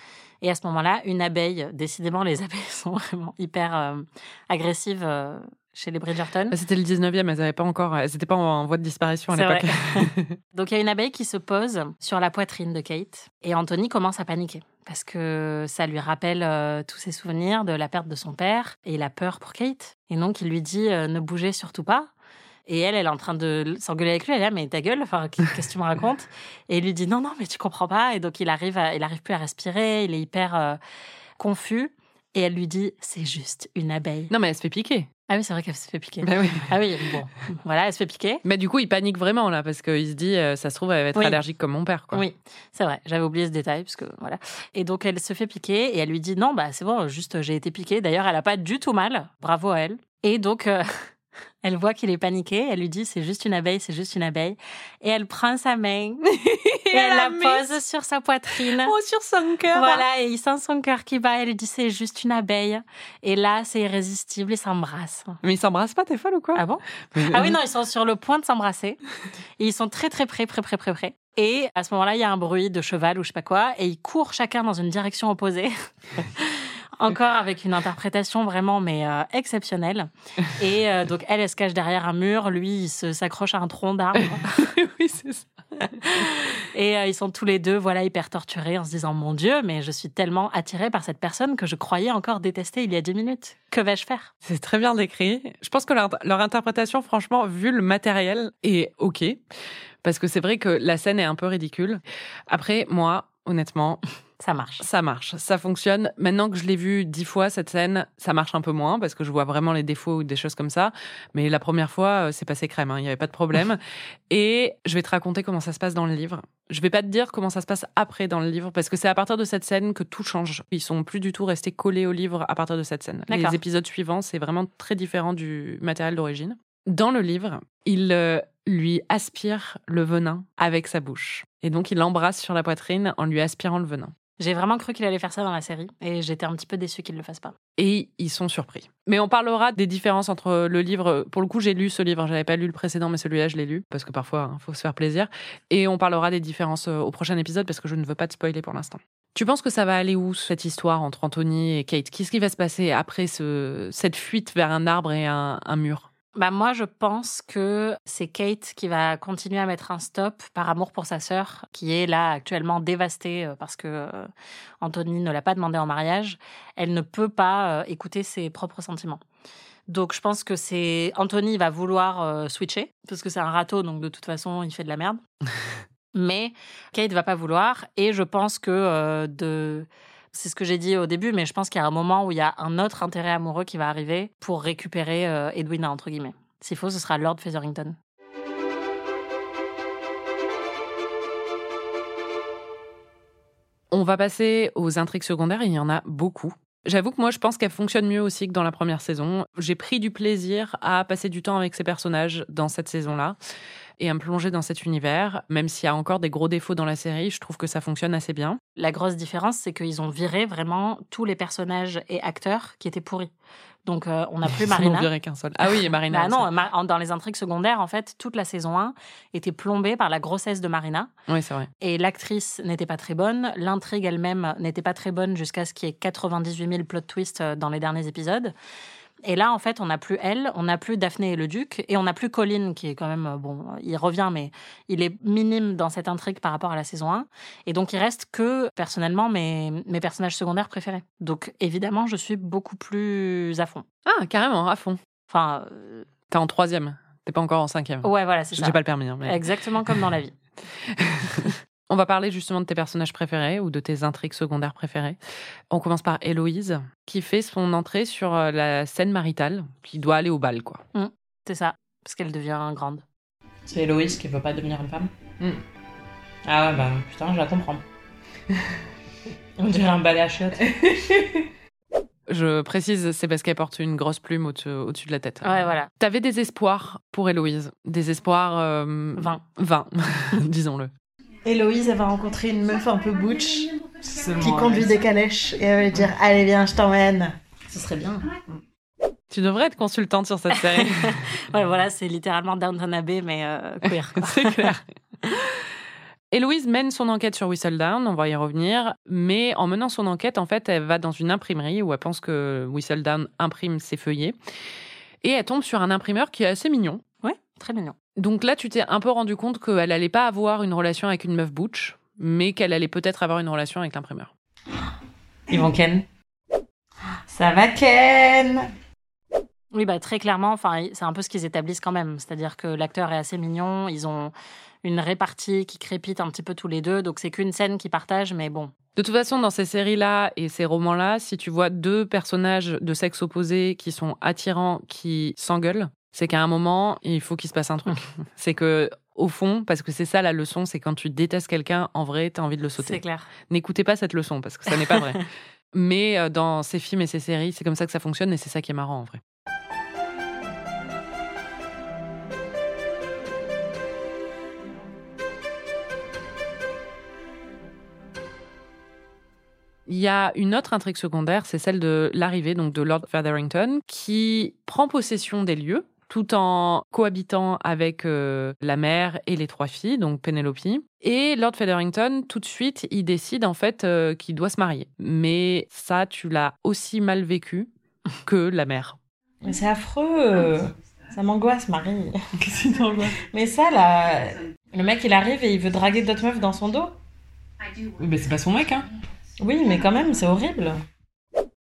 S3: Et à ce moment-là, une abeille, décidément les abeilles sont vraiment hyper euh, agressives euh, chez les Bridgerton.
S1: Bah, C'était le 19e, elles n'avaient pas encore. Pas en voie de disparition à l'époque.
S3: Donc il y a une abeille qui se pose sur la poitrine de Kate et Anthony commence à paniquer parce que ça lui rappelle euh, tous ses souvenirs de la perte de son père et il a peur pour Kate. Et donc il lui dit euh, ne bougez surtout pas. Et elle, elle est en train de s'engueuler avec lui. Elle est là, mais ta gueule, enfin, qu'est-ce que tu me racontes? Et il lui dit non, non, mais tu comprends pas. Et donc il arrive, à- il arrive plus à respirer. Il est hyper euh, confus. Et elle lui dit c'est juste une abeille.
S1: Non, mais elle se fait piquer.
S3: Ah oui, c'est vrai qu'elle se fait piquer.
S1: Bah oui.
S3: Ah oui, bon, voilà, elle se fait piquer.
S1: Mais du coup, il panique vraiment là parce qu'il se dit, euh, ça se trouve, elle va être
S3: Oui.
S1: allergique comme mon père. Quoi.
S3: Oui, c'est vrai. J'avais oublié ce détail parce que voilà. Et donc elle se fait piquer et elle lui dit non, bah c'est bon, juste j'ai été piquée. D'ailleurs, elle a pas du tout mal. Bravo à elle. Et donc euh, elle voit qu'il est paniqué. Elle lui dit c'est juste une abeille, c'est juste une abeille. Et elle prend sa main et elle la pose sur sa poitrine.
S1: Oh, sur son cœur.
S3: Voilà, et il sent son cœur qui bat. Elle lui dit c'est juste une abeille. Et là, c'est irrésistible. Ils s'embrassent.
S1: Mais ils s'embrassent pas, t'es folle ou quoi
S3: Ah bon Ah oui, non, ils sont sur le point de s'embrasser. Et ils sont très, très près, près, près, près, près. Et à ce moment-là, il y a un bruit de cheval ou je sais pas quoi. Et ils courent chacun dans une direction opposée. Encore avec une interprétation vraiment, mais euh, exceptionnelle. Et euh, donc, elle, elle se cache derrière un mur. Lui, il se- s'accroche à un tronc d'arbre.
S1: oui, c'est ça.
S3: Et euh, ils sont tous les deux, voilà, hyper torturés en se disant Mon Dieu, mais je suis tellement attirée par cette personne que je croyais encore détester il y a 10 minutes. Que vais-je faire?
S1: C'est très bien décrit. Je pense que leur, leur interprétation, franchement, vu le matériel, est OK. Parce que c'est vrai que la scène est un peu ridicule. Après, moi, honnêtement,
S3: Ça marche.
S1: ça marche, ça fonctionne. Maintenant que je l'ai vu dix fois, cette scène, ça marche un peu moins parce que je vois vraiment les défauts ou des choses comme ça. Mais la première fois, euh, c'est passé crème, hein, il n'y avait pas de problème. Et je vais te raconter comment ça se passe dans le livre. Je vais pas te dire comment ça se passe après dans le livre parce que c'est à partir de cette scène que tout change. Ils sont plus du tout restés collés au livre à partir de cette scène. Les épisodes suivants, c'est vraiment très différent du matériel d'origine. Dans le livre, il euh, lui aspire le venin avec sa bouche. Et donc, il l'embrasse sur la poitrine en lui aspirant le venin.
S3: J'ai vraiment cru qu'il allait faire ça dans la série. Et j'étais un petit peu déçue qu'il le fasse pas.
S1: et ils sont surpris. Mais on parlera des différences entre le livre. Pour le coup, j'ai lu ce livre. J'avais pas lu le précédent, mais celui-là, je l'ai lu parce que parfois, il faut se faire plaisir. Et on parlera des différences euh, au prochain épisode parce que je ne veux pas te spoiler pour l'instant. Tu penses que ça va aller où cette histoire entre Anthony et Kate? Qu'est-ce qui va se passer après ce, cette fuite vers un arbre et un mur?
S3: Bah moi, je pense que c'est Kate qui va continuer à mettre un stop par amour pour sa sœur, qui est là actuellement dévastée euh, parce que euh, Anthony ne l'a pas demandé en mariage. Elle ne peut pas euh, écouter ses propres sentiments. Donc je pense que c'est Anthony va vouloir switcher parce que c'est un râteau, donc de toute façon il fait de la merde. Mais Kate va pas vouloir et je pense que de C'est ce que j'ai dit au début, mais je pense qu'il y a un moment où il y a un autre intérêt amoureux qui va arriver pour récupérer euh, Edwina, entre guillemets. S'il faut, ce sera Lord Featherington.
S1: On va passer aux intrigues secondaires, il y en a beaucoup. J'avoue que moi, je pense qu'elles fonctionnent mieux aussi que dans la première saison. J'ai pris du plaisir à passer du temps avec ces personnages dans cette saison-là et à me plonger dans cet univers. Même s'il y a encore des gros défauts dans la série, je trouve que ça fonctionne assez bien.
S3: La grosse différence, c'est qu'ils ont viré vraiment tous les personnages et acteurs qui étaient pourris. Donc, euh, on n'a plus Marina.
S1: viré qu'un seul. Ah oui, et Marina.
S3: Bah non, dans les intrigues secondaires, en fait, toute la saison 1 était plombée par la grossesse de Marina.
S1: Oui, c'est vrai.
S3: Et l'actrice n'était pas très bonne. L'intrigue elle-même n'était pas très bonne jusqu'à ce qu'il y ait 98 000 plot twists euh, dans les derniers épisodes. Et là, en fait, on n'a plus elle, on n'a plus Daphné et le Duc, et on n'a plus Colin, qui est quand même, euh, bon, il revient, mais il est minime dans cette intrigue par rapport à la saison 1. Et donc, il reste que, personnellement, mes, mes personnages secondaires préférés. Donc, évidemment, je suis beaucoup plus à fond.
S1: Ah, carrément, à fond.
S3: Enfin, euh,
S1: T'es en troisième. T'es pas encore en cinquième.
S3: ouais, voilà, c'est ça.
S1: J'ai pas le permis. hein, mais-
S3: Exactement comme dans la vie.
S1: On va parler justement de tes personnages préférés ou de tes intrigues secondaires préférées. On commence par Héloïse, qui fait son entrée sur euh, la scène maritale, qui doit aller au bal, quoi.
S3: C'est ça, parce qu'elle devient grande.
S2: C'est Héloïse qui veut pas devenir une femme
S1: Mm.
S2: Ah ouais, bah putain, je la comprends. On dirait un balai à chiottes.
S1: Je précise, c'est parce qu'elle porte une grosse plume au-dessus de la tête.
S3: Ouais, voilà.
S1: T'avais des espoirs pour Héloïse, des espoirs euh,
S3: 20.
S1: vains, disons-le.
S5: Héloïse, elle va rencontrer une meuf un peu butch qui conduit des calèches et elle va lui dire Allez, viens, je t'emmène.
S2: Ce serait bien.
S1: Tu devrais être consultante sur cette série.
S3: Ouais, voilà, c'est littéralement Downton Abbey, mais euh, queer.
S1: c'est clair. Héloïse mène son enquête sur Whistledown, on va y revenir, mais en menant son enquête, en fait, elle va dans une imprimerie où elle pense que Whistledown imprime ses feuillets. Et elle tombe sur un imprimeur qui est assez mignon.
S3: Ouais, très mignon.
S1: Donc là, tu t'es un peu rendu compte qu'elle allait pas avoir une relation avec une meuf butch, mais qu'elle allait peut-être avoir une relation avec l'imprimeur.
S2: Ils vont Ken.
S5: Ça va, Ken
S3: Oui, bah très clairement, enfin, c'est un peu ce qu'ils établissent quand même. C'est-à-dire que l'acteur est assez mignon, ils ont une répartie qui crépite un petit peu tous les deux, donc c'est qu'une scène qu'ils partagent, mais bon.
S1: De toute façon, dans ces séries-là et ces romans-là, si tu vois deux personnages de sexe opposé qui sont attirants, qui s'engueulent, c'est qu'à un moment, il faut qu'il se passe un truc. c'est que, au fond, parce que c'est ça la leçon, c'est quand tu détestes quelqu'un, en vrai, t'as envie de le
S3: C'est
S1: sauter.
S3: clair.
S1: N'écoutez pas cette leçon, parce que ça n'est pas vrai. Mais euh, dans ces films et ces séries, c'est comme ça que ça fonctionne et c'est ça qui est marrant en vrai. Il y a une autre intrigue secondaire, c'est celle de l'arrivée donc de Lord Featherington, qui prend possession des lieux tout en cohabitant avec euh, la mère et les trois filles, donc Penelope. Et Lord Featherington, tout de suite, il décide en fait euh, qu'il doit se marier. Mais ça, tu l'as aussi mal vécu que la mère.
S5: Mais c'est affreux Ça m'angoisse, Marie. Mais ça, là, le mec, il arrive et il veut draguer d'autres meufs dans son dos
S2: Oui, mais c'est pas son mec, hein.
S5: Oui, mais quand même, c'est horrible.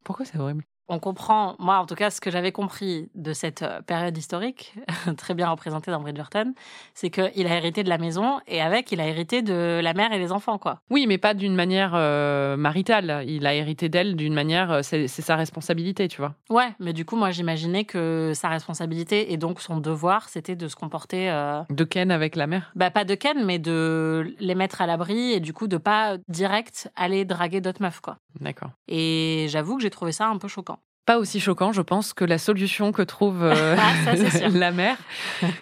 S1: Pourquoi c'est horrible?
S3: On comprend, moi en tout cas, ce que j'avais compris de cette euh, période historique, très bien représentée dans Bridgerton, c'est qu'il a hérité de la maison et avec, il a hérité de la mère et les enfants, quoi.
S1: Oui, mais pas d'une manière euh, maritale. Il a hérité d'elle d'une manière, euh, c'est c'est sa responsabilité, tu vois.
S3: Ouais, mais du coup, moi j'imaginais que sa responsabilité et donc son devoir, c'était de se comporter. euh,
S1: De Ken avec la mère.
S3: Bah, pas de Ken, mais de les mettre à l'abri et du coup de pas direct aller draguer d'autres meufs, quoi.
S1: D'accord.
S3: Et j'avoue que j'ai trouvé ça un peu choquant.
S1: Pas aussi choquant, je pense, que la solution que trouve euh,
S3: Ah, ça,
S1: la mère,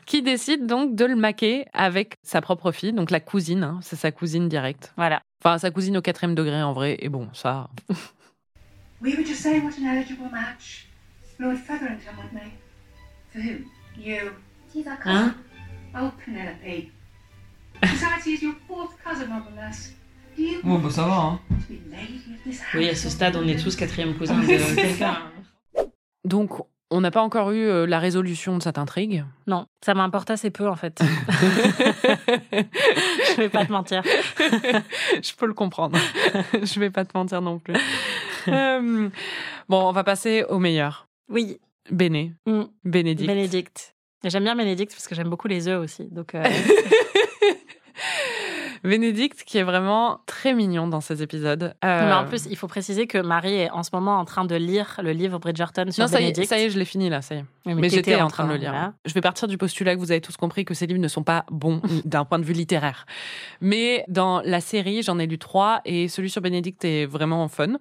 S1: qui décide donc de le maquer avec sa propre fille, donc la cousine. hein, c'est sa cousine directe.
S3: Voilà.
S1: Enfin, sa cousine au quatrième degré en vrai. Et bon, ça.
S7: We were just saying what an eligible match. Lord Featherington would make. For who? You.
S6: She's our
S2: Hein
S7: Oh, Penelope. Besides, he's your fourth cousin, more
S2: Bon, bah ça va, hein. Oui, à ce stade, on est tous quatrième cousin de quelqu'un.
S1: Donc, on n'a pas encore eu euh, la résolution de cette intrigue?
S3: Non, ça m'importe assez peu en fait. Je vais pas te mentir.
S1: je peux le comprendre. je vais pas te mentir non plus. Euh, bon, on va passer au meilleur.
S3: Oui,
S1: Béné.
S3: Mm.
S1: Bénédicte.
S3: Bénédicte. Et J'aime bien Bénédicte parce que j'aime beaucoup les œufs aussi. Donc, euh,
S1: Bénédicte qui est vraiment très mignon dans ces épisodes. Euh,
S3: Mais en plus, il faut préciser que Marie est en ce moment en train de lire le livre Bridgerton sur
S1: non, ça y, est,
S3: Bénédicte.
S1: ça y est, je l'ai fini là, ça y est.
S3: Oui,
S1: Mais, j'étais en train de le lire. Je vais partir du postulat que vous avez tous compris que ces livres ne sont pas bons d'un point de vue littéraire. Mais dans la série, j'en ai lu trois et celui sur Bénédicte est vraiment fun.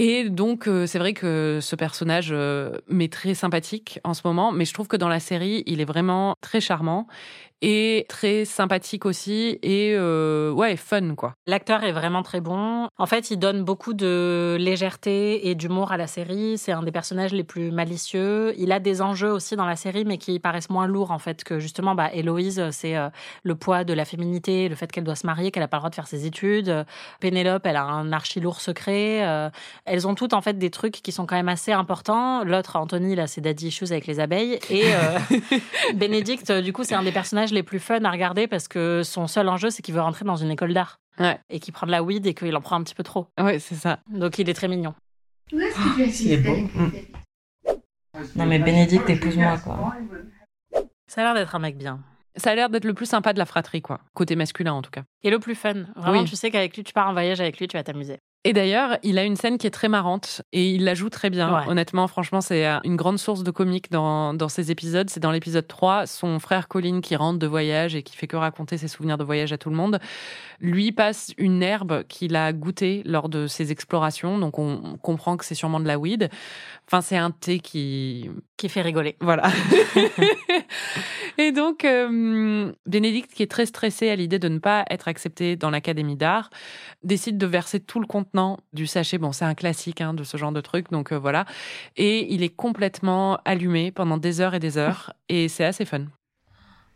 S1: Et donc, euh, c'est vrai que ce personnage euh, m'est très sympathique en ce moment, mais je trouve que dans la série, il est vraiment très charmant et très sympathique aussi et euh, ouais, fun quoi.
S3: L'acteur est vraiment très bon. En fait, il donne beaucoup de légèreté et d'humour à la série. C'est un des personnages les plus malicieux. Il a des enjeux aussi dans la série, mais qui paraissent moins lourds en fait que justement, bah, Héloïse, c'est euh, le poids de la féminité, le fait qu'elle doit se marier, qu'elle n'a pas le droit de faire ses études. Pénélope, elle a un archi lourd secret. Euh, elles ont toutes en fait des trucs qui sont quand même assez importants. L'autre, Anthony, là, c'est Daddy Issues avec les abeilles. Et euh, Bénédicte, du coup, c'est un des personnages les plus fun à regarder parce que son seul enjeu, c'est qu'il veut rentrer dans une école d'art.
S1: Ouais.
S3: Et qu'il prend de la weed et qu'il en prend un petit peu trop.
S1: Ouais, c'est ça.
S3: Donc il est très mignon.
S5: Il est beau.
S7: David?
S5: Non, mais Bénédicte, épouse-moi, quoi.
S3: Ça a l'air d'être un mec bien.
S1: Ça a l'air d'être le plus sympa de la fratrie quoi, côté masculin en tout cas.
S3: Et le plus fun. Vraiment,
S1: Oui.
S3: tu sais qu'avec lui, tu pars en voyage avec lui, tu vas t'amuser.
S1: Et d'ailleurs, il a une scène qui est très marrante et il la joue très bien.
S3: Ouais.
S1: Honnêtement, franchement, c'est euh, une grande source de comique dans, dans ces épisodes. C'est dans l'épisode 3, son frère Colin qui rentre de voyage et qui fait que raconter ses souvenirs de voyage à tout le monde. Lui passe une herbe qu'il a goûtée lors de ses explorations. Donc on on comprend que c'est sûrement de la weed. Enfin, c'est un thé qui...
S3: Qui fait rigoler.
S1: Voilà. et donc, euh, Bénédicte, qui est très stressée à l'idée de ne pas être acceptée dans l'Académie d'art, décide de verser tout le contenant du sachet. Bon, c'est un classique hein, de ce genre de truc, donc euh, voilà. Et il est complètement allumé pendant des heures et des heures, et c'est assez fun.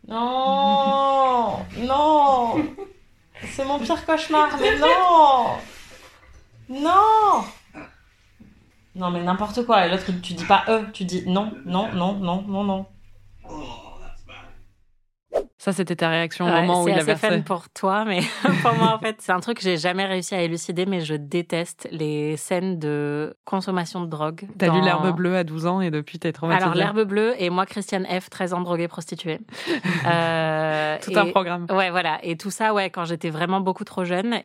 S5: Non, non, c'est mon pire cauchemar, mais non, non, non, mais n'importe quoi. Et l'autre, tu dis pas e, tu dis non, non, non, non, non, non.
S1: Ça, c'était ta réaction au
S3: Ouais,
S1: moment où
S3: c'est
S1: il a
S3: assez
S1: versé.
S3: fun pour toi, mais pour moi, en fait, c'est un truc que j'ai jamais réussi à élucider, mais je déteste les scènes de consommation de drogue.
S1: T'as lu
S3: dans-
S1: l'herbe bleue à 12 ans et depuis t'es traumatisée.
S3: Alors, l'herbe bleue et moi, Christiane F., 13 ans droguée prostituée. Euh,
S1: Tout
S3: et-
S1: un programme.
S3: Ouais, voilà. Et tout ça, ouais, quand j'étais vraiment beaucoup trop jeune.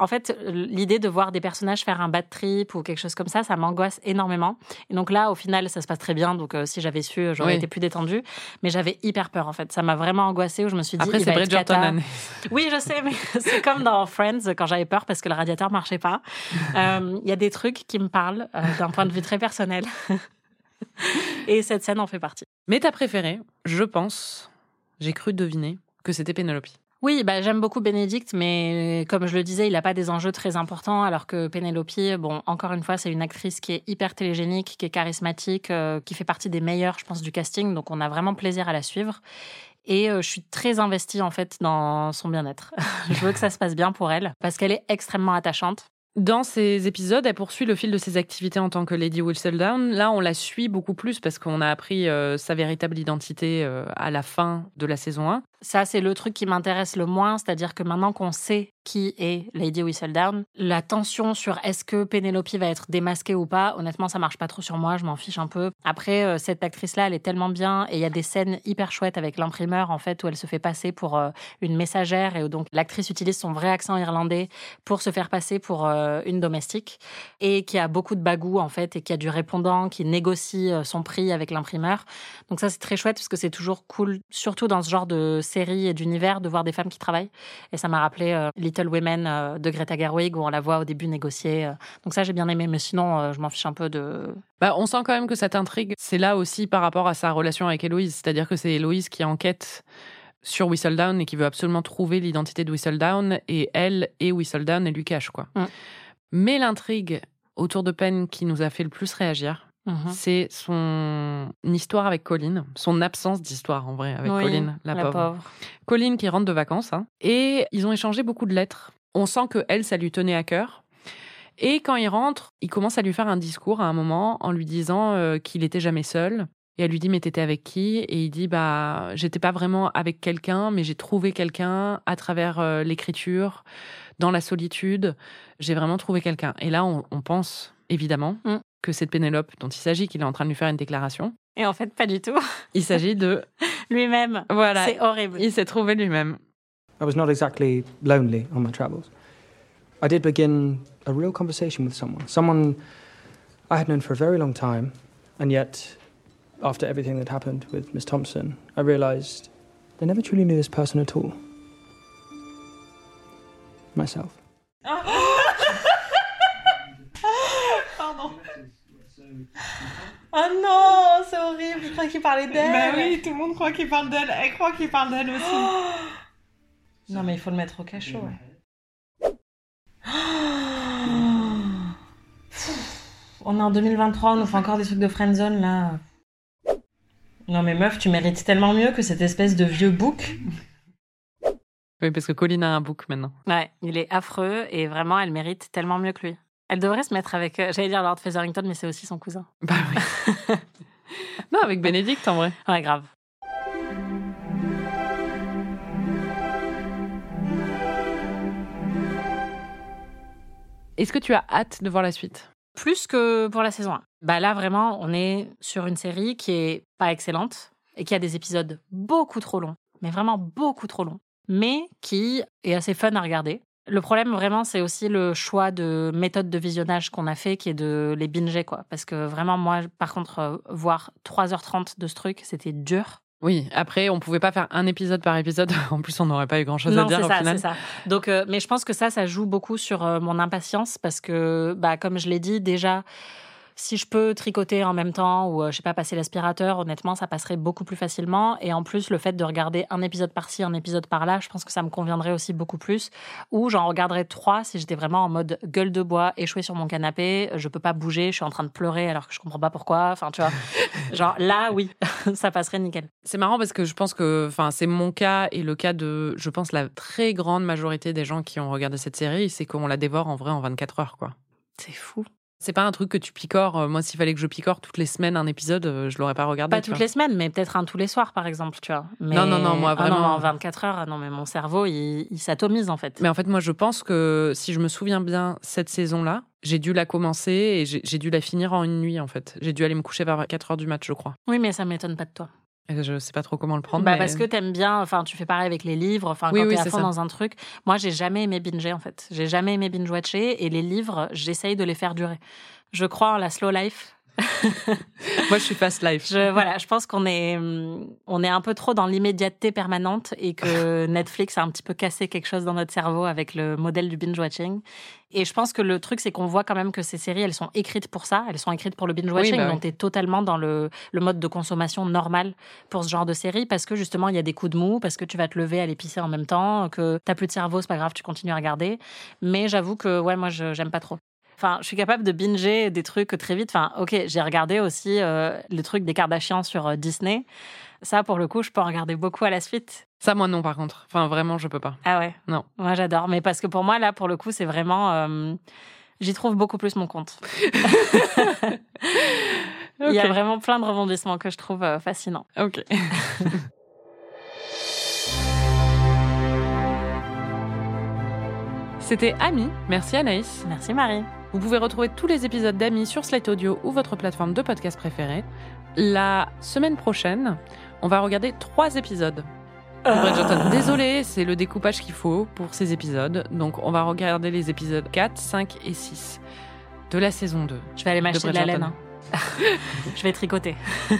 S3: En fait, l'idée de voir des personnages faire un bad trip ou quelque chose comme ça, ça m'angoisse énormément. Et donc là, au final, ça se passe très bien. Donc, euh, si j'avais su, j'aurais
S1: Oui.
S3: été plus détendue. Mais j'avais hyper peur, en fait. Ça m'a vraiment angoissée où je me suis dit.
S1: Après, c'est Bridgerton.
S3: Oui, je sais, mais c'est comme dans Friends quand j'avais peur parce que le radiateur marchait pas. Euh, Il y a des trucs qui me parlent euh, d'un point de vue très personnel. Et cette scène en fait partie.
S1: Mais ta préférée, je pense, j'ai cru deviner que c'était Pénélope.
S3: Oui, bah, j'aime beaucoup Bénédicte, mais comme je le disais, il n'a pas des enjeux très importants, alors que Pénélope, bon, encore une fois, c'est une actrice qui est hyper télégénique, qui est charismatique, euh, qui fait partie des meilleurs, je pense, du casting, donc on a vraiment plaisir à la suivre. Et euh, je suis très investie, en fait, dans son bien-être. je veux que ça se passe bien pour elle, parce qu'elle est extrêmement attachante.
S1: Dans ces épisodes, elle poursuit le fil de ses activités en tant que Lady Whistledown. Là, on la suit beaucoup plus parce qu'on a appris euh, sa véritable identité à la fin de la saison 1.
S3: Ça, c'est le truc qui m'intéresse le moins, c'est-à-dire que maintenant qu'on sait qui est Lady Whistledown, la tension sur est-ce que Penelope va être démasquée ou pas, honnêtement, ça marche pas trop sur moi, je m'en fiche un peu. Après, euh, cette actrice-là, elle est tellement bien et il y a des scènes hyper chouettes avec l'imprimeur, en fait, où elle se fait passer pour euh, une messagère et où donc l'actrice utilise son vrai accent irlandais pour se faire passer pour euh, une domestique et qui a beaucoup de bagou, en fait, et qui a du répondant, qui négocie son prix avec l'imprimeur. Donc ça, c'est très chouette parce que c'est toujours cool, surtout dans ce genre de série et d'univers, de voir des femmes qui travaillent. Et ça m'a rappelé euh, Little Women euh, de Greta Gerwig, où on la voit au début négocier. euh. Donc ça, j'ai bien aimé, mais sinon, je m'en fiche un peu de...
S1: Bah, on sent quand même que cette intrigue, c'est là aussi par rapport à sa relation avec Héloïse. C'est-à-dire que c'est Héloïse qui enquête sur Whistledown et qui veut absolument trouver l'identité de Whistledown. Et elle et Whistledown, elle lui cache, quoi.
S3: Mm.
S1: Mais l'intrigue autour de Penn qui nous a fait le plus réagir,
S3: Mhm.
S1: c'est son histoire avec Colin, son absence d'histoire en vrai avec
S3: Oui,
S1: Colin, la, pauvre.
S3: pauvre.
S1: Colin qui rentre de vacances, hein, et ils ont échangé beaucoup de lettres. On sent que elle, ça lui tenait à cœur. Et quand il rentre, il commence à lui faire un discours à un moment en lui disant euh, qu'il était jamais seul. Et elle lui dit mais t'étais avec qui? Et il dit bah j'étais pas vraiment avec quelqu'un, mais j'ai trouvé quelqu'un à travers euh, l'écriture, dans la solitude. J'ai vraiment trouvé quelqu'un. Et là on, on pense évidemment
S3: Mm.
S1: Que c'est de Pénélope dont il s'agit, qu'il est en train de lui faire une déclaration.
S3: Et en fait, pas du tout.
S1: Il s'agit de
S3: Lui-même.
S1: voilà,
S3: C'est horrible.
S1: il s'est trouvé lui-même.
S8: I was not exactly lonely on my travels. I did begin a real conversation with someone, someone I had known for a very long time, and yet, after everything that happened with Miss Thompson, I realized I never truly knew this person at all. Myself.
S5: Oh non, c'est horrible. Je crois qu'il parlait d'elle.
S1: Bah oui, tout le monde croit qu'il parle d'elle. Elle croit qu'il parle d'elle aussi.
S5: Non, mais il faut le mettre au cachot, ouais. On est en 2023, on nous fait encore des trucs de friendzone, là. Non, mais meuf, tu mérites tellement mieux que cette espèce de vieux bouc.
S1: Oui, parce que Colline a un book maintenant.
S3: Ouais, il est affreux et vraiment, elle mérite tellement mieux que lui. Elle devrait se mettre avec, euh, j'allais dire Lord Featherington, mais c'est aussi son cousin.
S1: Bah oui. non, avec Bénédicte en vrai.
S3: Ouais, grave.
S1: Est-ce que tu as hâte de voir la suite?
S3: Plus que pour la saison 1. Bah là, vraiment, on est sur une série qui est pas excellente et qui a des épisodes beaucoup trop longs, mais vraiment beaucoup trop longs, mais qui est assez fun à regarder. Le problème, vraiment, c'est aussi le choix de méthode de visionnage qu'on a fait, qui est de les binger, quoi. Parce que vraiment, moi, par contre, euh, voir 3h30 de ce truc, c'était dur.
S1: Oui, après, on pouvait pas faire un épisode par épisode. En plus, on n'aurait pas eu grand-chose à
S3: Non,
S1: dire
S3: c'est
S1: au
S3: ça,
S1: final.
S3: c'est ça. Donc, euh, mais je pense que ça, ça joue beaucoup sur euh, mon impatience parce que, bah, comme je l'ai dit déjà, si je peux tricoter en même temps ou, euh, je sais pas, passer l'aspirateur, honnêtement, ça passerait beaucoup plus facilement. Et en plus, le fait de regarder un épisode par-ci, un épisode par-là, je pense que ça me conviendrait aussi beaucoup plus. Ou j'en regarderais trois si j'étais vraiment en mode gueule de bois, échouée sur mon canapé, je peux pas bouger, je suis en train de pleurer alors que je comprends pas pourquoi. Enfin, tu vois, genre là, oui, ça passerait nickel.
S1: C'est marrant parce que je pense que, enfin, c'est mon cas et le cas de, je pense, la très grande majorité des gens qui ont regardé cette série, c'est qu'on la dévore en vrai en 24 heures, quoi.
S3: C'est fou.
S1: C'est pas un truc que tu picores. Euh, Moi, s'il fallait que je picore toutes les semaines un épisode, euh, je l'aurais pas regardé.
S3: Pas toutes
S1: vois.
S3: les semaines, mais peut-être un tous les soirs, par exemple, tu vois. Mais...
S1: Non, non, non, moi,
S3: Ah non,
S1: vraiment.
S3: en 24 heures, ah non, mais mon cerveau, il, il s'atomise, en fait.
S1: Mais en fait, moi, je pense que si je me souviens bien, cette saison-là, j'ai dû la commencer et j'ai j'ai dû la finir en une nuit, en fait. J'ai dû aller me coucher vers 4 heures du match, je crois.
S3: Oui, mais ça m'étonne pas de toi.
S1: Je sais pas trop comment le prendre.
S3: Bah,
S1: mais-
S3: Parce que t'aimes bien, enfin, tu fais pareil avec les livres, enfin,
S1: Oui,
S3: quand
S1: oui,
S3: t'es à fond
S1: ça.
S3: dans un truc. Moi, j'ai jamais aimé binger, en fait. J'ai jamais aimé binge-watcher et les livres, j'essaye de les faire durer. Je crois en la slow life.
S1: Moi, je suis fast life.
S3: Je, voilà, je pense qu'on est, on est un peu trop dans l'immédiateté permanente et que Netflix a un petit peu cassé quelque chose dans notre cerveau avec le modèle du binge-watching. Et je pense que le truc, c'est qu'on voit quand même que ces séries, elles sont écrites pour ça. Elles sont écrites pour le binge-watching.
S1: Oui, bah oui.
S3: Donc, t'es totalement dans le, le mode de consommation normal pour ce genre de série parce que justement, il y a des coups de mou, parce que tu vas te lever, aller pisser en même temps, que t'as plus de cerveau, c'est pas grave, tu continues à regarder. Mais j'avoue que, ouais, moi, j'aime pas trop. Enfin, je suis capable de binger des trucs très vite. Enfin, ok, j'ai regardé aussi euh, le truc des Kardashians sur euh, Disney. Ça, pour le coup, je peux en regarder beaucoup à la suite.
S1: Ça, moi, non, par contre. Enfin, vraiment, je peux pas.
S3: Ah ouais?
S1: Non.
S3: Moi, j'adore. Mais parce que pour moi, là, pour le coup, c'est vraiment. euh, J'y trouve beaucoup plus mon compte. Il y a vraiment plein de rebondissements que je trouve euh, fascinants.
S1: Ok. C'était Ami. Merci Anaïs.
S3: Merci Marie.
S1: Vous pouvez retrouver tous les épisodes d'Ami sur Slate Audio ou votre plateforme de podcast préférée. La semaine prochaine, on va regarder trois épisodes. de Bridgerton. Désolé, c'est le découpage qu'il faut pour ces épisodes. Donc, on va regarder les épisodes 4, 5 et 6 de la saison 2.
S3: Je vais aller m'acheter de, la laine. Je vais tricoter.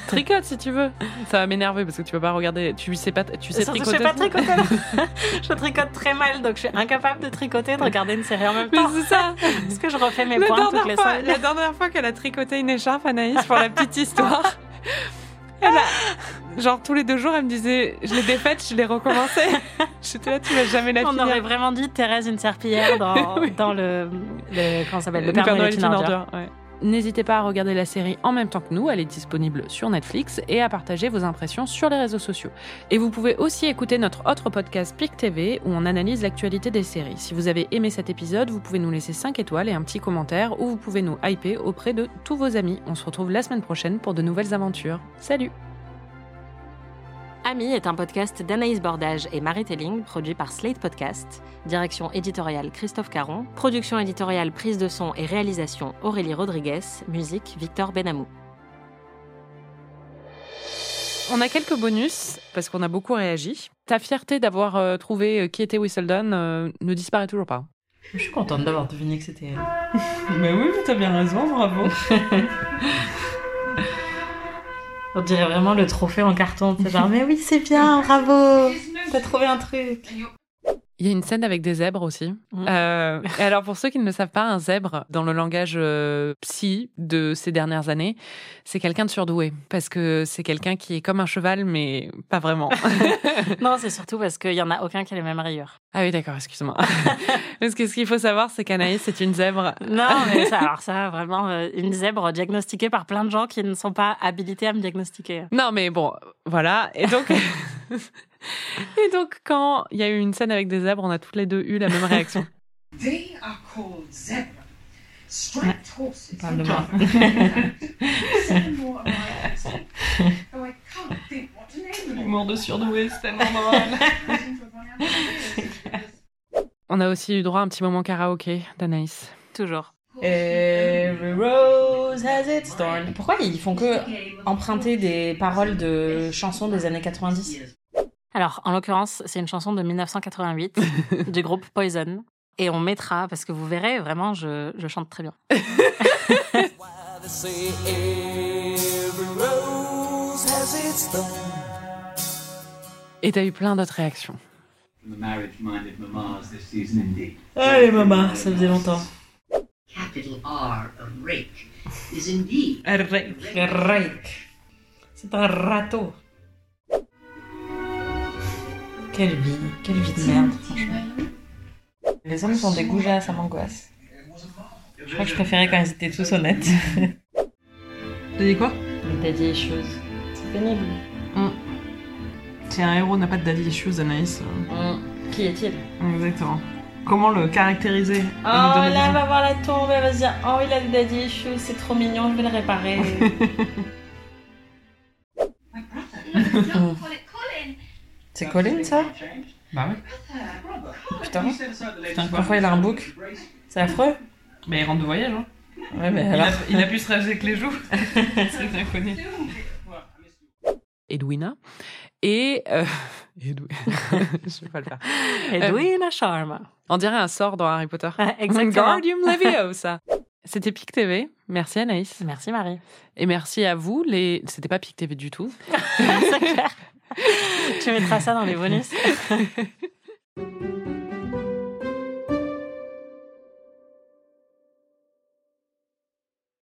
S1: Tricote si tu veux. Ça va m'énerver parce que tu peux pas regarder. Tu sais pas, tu sais
S3: Surtout,
S1: tricoter.
S3: Je sais pas tricoter. je tricote très mal, donc je suis incapable de tricoter, de regarder une série en même
S1: Mais
S3: temps.
S1: c'est ça.
S3: Parce que je refais mes
S1: La
S3: points toutes les
S1: fois,
S3: cinq
S1: la dernière fois qu'elle a tricoté une écharpe, Anaïs, pour la petite histoire, elle a, genre tous les deux jours, elle me disait, je l'ai défaite, je l'ai recommencé. J'étais là, tu vas jamais la
S3: On
S1: finir.
S3: aurait vraiment dit Thérèse une serpillière dans,
S1: Oui.
S3: dans le, le comment ça s'appelle
S1: Le
S3: le Père Noël est une ordure.
S1: ordure, ouais. N'hésitez pas à regarder la série en même temps que nous, elle est disponible sur Netflix et à partager vos impressions sur les réseaux sociaux. Et vous pouvez aussi écouter notre autre podcast PIC TV où on analyse l'actualité des séries. Si vous avez aimé cet épisode, vous pouvez nous laisser 5 étoiles et un petit commentaire ou vous pouvez nous hyper auprès de tous vos amis. On se retrouve la semaine prochaine pour de nouvelles aventures. Salut
S3: Ami est un podcast d'Anaïs Bordage et Marie Telling, produit par Slate Podcast. Direction éditoriale Christophe Caron. Production éditoriale, prise de son et réalisation Aurélie Rodriguez. Musique Victor Benamou.
S1: On a quelques bonus parce qu'on a beaucoup réagi. Ta fierté d'avoir euh, trouvé euh, qui était Whistledown euh, ne disparaît toujours pas.
S3: Je suis contente d'avoir deviné que c'était elle.
S2: Mais oui, t'as bien raison, bravo.
S3: On dirait vraiment le trophée en carton. C'est genre, mais oui, c'est bien, bravo. T'as trouvé un truc.
S1: Il y a une scène avec des zèbres aussi.
S6: Mm.
S1: Euh, alors pour ceux qui ne le savent pas, un zèbre dans le langage euh, psy de ces dernières années, c'est quelqu'un de surdoué parce que c'est quelqu'un qui est comme un cheval mais pas vraiment.
S6: Non, c'est surtout parce qu'il y en a aucun qui a les mêmes rayures.
S1: ah oui d'accord, excuse-moi. parce que ce qu'il faut savoir c'est qu'Anaïs c'est une zèbre.
S6: Non, mais ça, alors ça, vraiment, euh, une zèbre diagnostiquée par plein de gens qui ne sont pas habilités à me diagnostiquer.
S1: Non mais bon, voilà. Et donc et donc quand il y a eu une scène avec des zèbres, on a toutes les deux eu la même réaction.
S9: They are called zebra. Striped horses.
S3: Parle de moi.
S2: L'humour de surdoué, c'est tellement drôle.
S1: On a aussi eu droit à un petit moment karaoké d'Anaïs.
S6: Toujours.
S3: Every rose has its thorn. Pourquoi ils font que emprunter des paroles de chansons des années 90
S6: Alors, en l'occurrence, c'est une chanson de 1988 du groupe Poison. Et on mettra, parce que vous verrez, vraiment, je, je chante très bien.
S1: Et t'as eu plein d'autres réactions.
S10: From the marriage-minded mamas this season indeed.
S3: Allez, maman, ça faisait longtemps.
S11: Capital R of rake is indeed
S3: Rake, rake. C'est un râteau. Quelle vie, quelle vie de merde, franchement. Les hommes sont des goujats, ça m'angoisse. Je crois que je préférais quand ils étaient tous honnêtes.
S2: T'as dit quoi?
S3: Les daddy issues. C'est pénible.
S2: Si un héros n'a pas de daddy issues, Anaïs. euh,
S3: Qui est-il?
S2: Exactement. Comment le caractériser?
S3: Oh là,
S2: infos
S3: va voir la tombe, elle va se dire Oh, il a des daddy issues, c'est trop mignon, je vais le réparer. C'est Colin, ça
S2: Bah oui.
S3: Putain. Putain, parfois il a un bouc. C'est affreux
S2: Mais il rentre de voyage, hein.
S3: Ouais, mais
S2: Il a,
S3: alors.
S2: il a pu se raser avec les joues. c'est bien connu.
S1: Edwina. Et. Euh... Edwi- Je vais pas le faire.
S6: Edwina Sharma.
S1: On dirait un sort dans Harry Potter.
S6: Exactement.
S1: Wingardium Leviosa. C'était Pic TV. Merci Anaïs.
S6: Merci Marie.
S1: Et merci à vous. Les... C'était pas Pic TV du tout.
S6: C'est clair. Tu mettras ça dans les bonus.